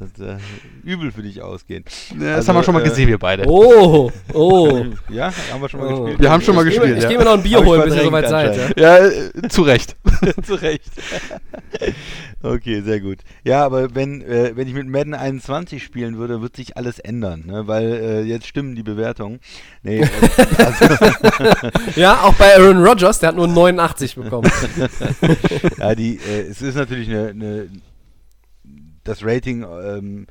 das wird äh, übel für dich ausgehen. Ja, das also, haben wir schon mal äh, gesehen, wir beide. Oh, oh. ja, haben wir schon mal oh. gespielt. Wir haben schon mal gespielt, Ich, ich gehe mir noch ein Bier holen, bis ihr soweit seid. Ja, ja äh, zu Recht. zu Recht. okay, sehr gut. Ja, aber wenn, äh, wenn ich mit Madden 21 spielen würde, wird sich alles ändern, ne? weil äh, jetzt stimmen die Bewertungen. Nee, äh, also ja, auch bei Aaron Rodgers, der hat nur 89 bekommen. ja, die, es ist natürlich eine, eine das Rating ähm,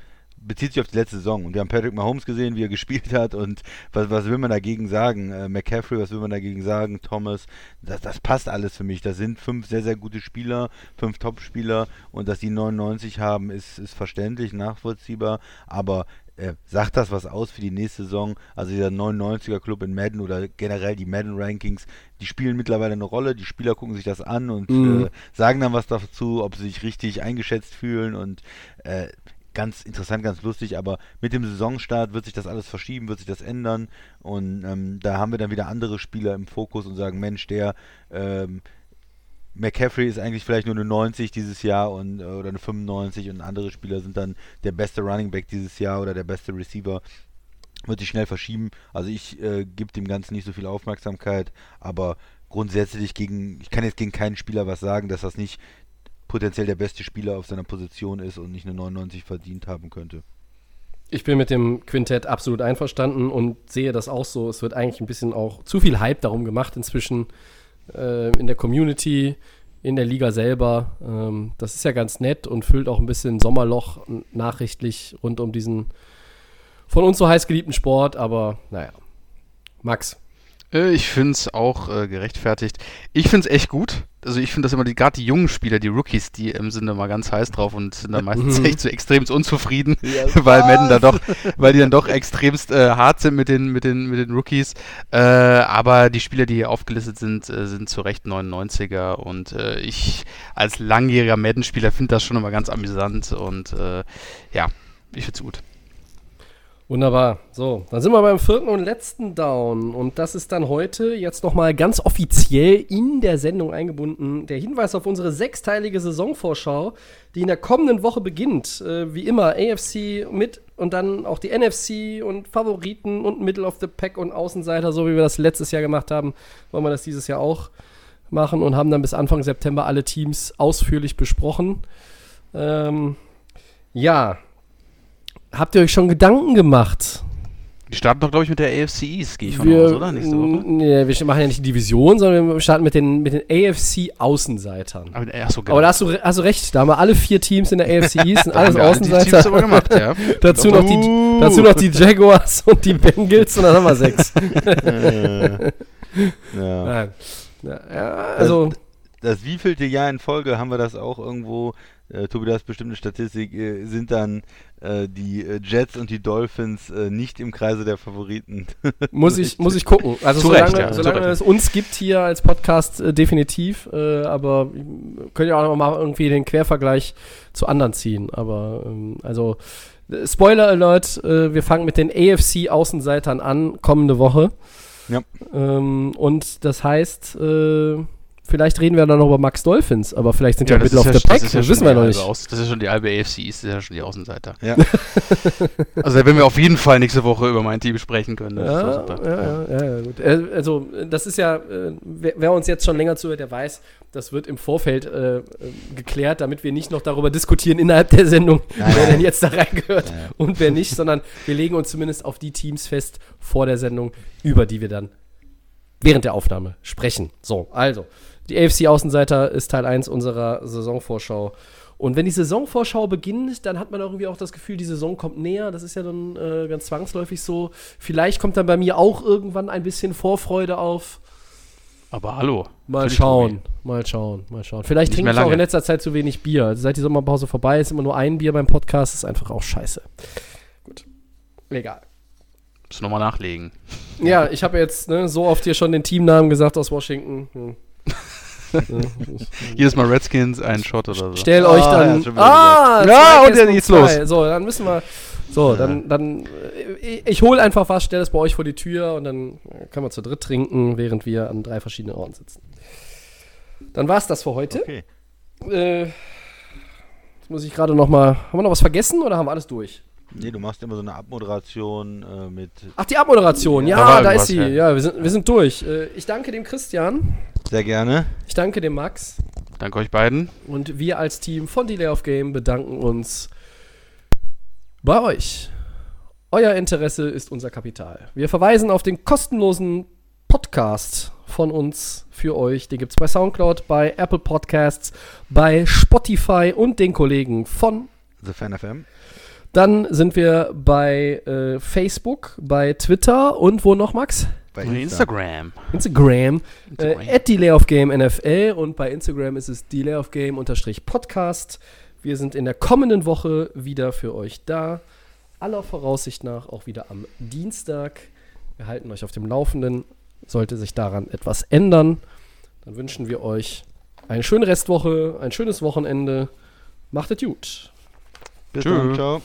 bezieht sich auf die letzte Saison. Und wir haben Patrick Mahomes gesehen, wie er gespielt hat. Und was, was will man dagegen sagen? Äh, McCaffrey, was will man dagegen sagen? Thomas, das, das passt alles für mich. Das sind fünf sehr, sehr gute Spieler, fünf Top-Spieler. Und dass die 99 haben, ist, ist verständlich, nachvollziehbar. Aber äh, sagt das was aus für die nächste Saison? Also dieser 99er Club in Madden oder generell die Madden Rankings, die spielen mittlerweile eine Rolle, die Spieler gucken sich das an und mhm. äh, sagen dann was dazu, ob sie sich richtig eingeschätzt fühlen und äh, ganz interessant, ganz lustig, aber mit dem Saisonstart wird sich das alles verschieben, wird sich das ändern und ähm, da haben wir dann wieder andere Spieler im Fokus und sagen, Mensch, der ähm, McCaffrey ist eigentlich vielleicht nur eine 90 dieses Jahr und, äh, oder eine 95 und andere Spieler sind dann der beste Running Back dieses Jahr oder der beste Receiver. Wird sich schnell verschieben. Also ich äh, gebe dem Ganzen nicht so viel Aufmerksamkeit, aber grundsätzlich gegen, ich kann jetzt gegen keinen Spieler was sagen, dass das nicht potenziell der beste Spieler auf seiner Position ist und nicht eine 99 verdient haben könnte. Ich bin mit dem Quintett absolut einverstanden und sehe das auch so. Es wird eigentlich ein bisschen auch zu viel Hype darum gemacht inzwischen äh, in der Community, in der Liga selber. Ähm, das ist ja ganz nett und füllt auch ein bisschen Sommerloch nachrichtlich rund um diesen von uns so heiß geliebten Sport, aber naja. Max. Äh, ich finde es auch äh, gerechtfertigt. Ich finde es echt gut. Also ich finde das immer, gerade die jungen Spieler, die Rookies, die ähm, sind mal ganz heiß drauf und sind dann meistens echt so extremst unzufrieden, ja, weil Madden da doch, weil die dann doch extremst äh, hart sind mit den, mit den, mit den Rookies. Äh, aber die Spieler, die hier aufgelistet sind, äh, sind zu Recht 99er und äh, ich als langjähriger Madden-Spieler finde das schon immer ganz amüsant und ja, ich finde es gut. Wunderbar. So, dann sind wir beim vierten und letzten Down. Und das ist dann heute jetzt nochmal ganz offiziell in der Sendung eingebunden. Der Hinweis auf unsere sechsteilige Saisonvorschau, die in der kommenden Woche beginnt. Äh, wie immer, AFC mit und dann auch die NFC und Favoriten und Middle of the Pack und Außenseiter, so wie wir das letztes Jahr gemacht haben, wollen wir das dieses Jahr auch machen und haben dann bis Anfang September alle Teams ausführlich besprochen. Ähm, ja, Habt ihr euch schon Gedanken gemacht? Die starten doch, glaube ich, mit der AFC East, gehe ich von wir, aus, oder? Nächste Woche? Nee, wir machen ja nicht die Division, sondern wir starten mit den, mit den AFC-Außenseitern. Aber, so, genau. aber da hast du, hast du recht, da haben wir alle vier Teams in der AFC East, sind alles Außenseiter. Die gemacht, ja. dazu, noch die, dazu noch die Jaguars und die Bengals und dann haben wir sechs. ja. ja. also. Das, das wievielte Jahr in Folge haben wir das auch irgendwo äh, Tobi, du hast bestimmte Statistik, äh, sind dann äh, die äh, Jets und die Dolphins äh, nicht im Kreise der Favoriten. muss, ich, muss ich gucken. Also solange, Recht, ja, solange es uns gibt hier als Podcast äh, definitiv, aber können ja auch mal irgendwie den Quervergleich zu anderen ziehen. Aber ähm, also Spoiler Alert, wir fangen mit den AFC-Außenseitern an kommende Woche. Ja. Ähm, und das heißt, Vielleicht reden wir dann noch über Max Dolphins, aber vielleicht sind ja, ja Middle of ja, the Pack, das, das wissen wir noch nicht. Aus, das ist schon die halbe AFC, das ist ja schon die Außenseiter. Ja. also da werden wir auf jeden Fall nächste Woche über mein Team sprechen können. Ja, ja, ja, ja, gut. Äh, also das ist ja, äh, wer, wer, uns jetzt schon länger zuhört, der weiß, das wird im Vorfeld äh, geklärt, damit wir nicht noch darüber diskutieren innerhalb der Sendung, wer denn jetzt da reingehört und wer nicht, sondern wir legen uns zumindest auf die Teams fest vor der Sendung, über die wir dann während der Aufnahme sprechen. So, also. Die AFC-Außenseiter ist Teil 1 unserer Saisonvorschau. Und wenn die Saisonvorschau beginnt, dann hat man auch irgendwie auch das Gefühl, die Saison kommt näher. Das ist ja dann äh, ganz zwangsläufig so. Vielleicht kommt dann bei mir auch irgendwann ein bisschen Vorfreude auf. Aber hallo. Mal schauen, mal schauen, mal schauen. Vielleicht trinke ich auch in letzter Zeit zu wenig Bier. Also seit die Sommerpause vorbei ist immer nur ein Bier beim Podcast. Das ist einfach auch scheiße. Gut. Egal. Muss nochmal nachlegen. Ja, ich habe jetzt ne, so oft hier schon den Teamnamen gesagt aus Washington. Hm. Jedes Mal Redskins, ein Shot oder so. Stell euch ah, dann. Ja, ah, ja und dann geht's los. So, dann müssen wir. So, dann, dann ich, ich hole einfach was, stell es bei euch vor die Tür und dann können wir zu dritt trinken, während wir an drei verschiedenen Orten sitzen. Dann war's das für heute. Okay. Äh, jetzt muss ich gerade noch mal. Haben wir noch was vergessen oder haben wir alles durch? Nee, du machst immer so eine Abmoderation äh, mit. Ach, die Abmoderation, ja, ja da ist sie. Ja, ja wir, sind, wir sind durch. Äh, ich danke dem Christian. Sehr gerne. Ich danke dem Max. Danke euch beiden. Und wir als Team von Delay of Game bedanken uns bei euch. Euer Interesse ist unser Kapital. Wir verweisen auf den kostenlosen Podcast von uns für euch. Den gibt es bei Soundcloud, bei Apple Podcasts, bei Spotify und den Kollegen von The Fan FM. Dann sind wir bei äh, Facebook, bei Twitter und wo noch, Max? Bei Instagram. Instagram. Instagram. Äh, at Delay of Game NFL und bei Instagram ist es Delay of Game unterstrich Podcast. Wir sind in der kommenden Woche wieder für euch da. Aller Voraussicht nach auch wieder am Dienstag. Wir halten euch auf dem Laufenden. Sollte sich daran etwas ändern, dann wünschen wir euch eine schöne Restwoche, ein schönes Wochenende. Macht es gut. Bis Tschö. dann. Ciao.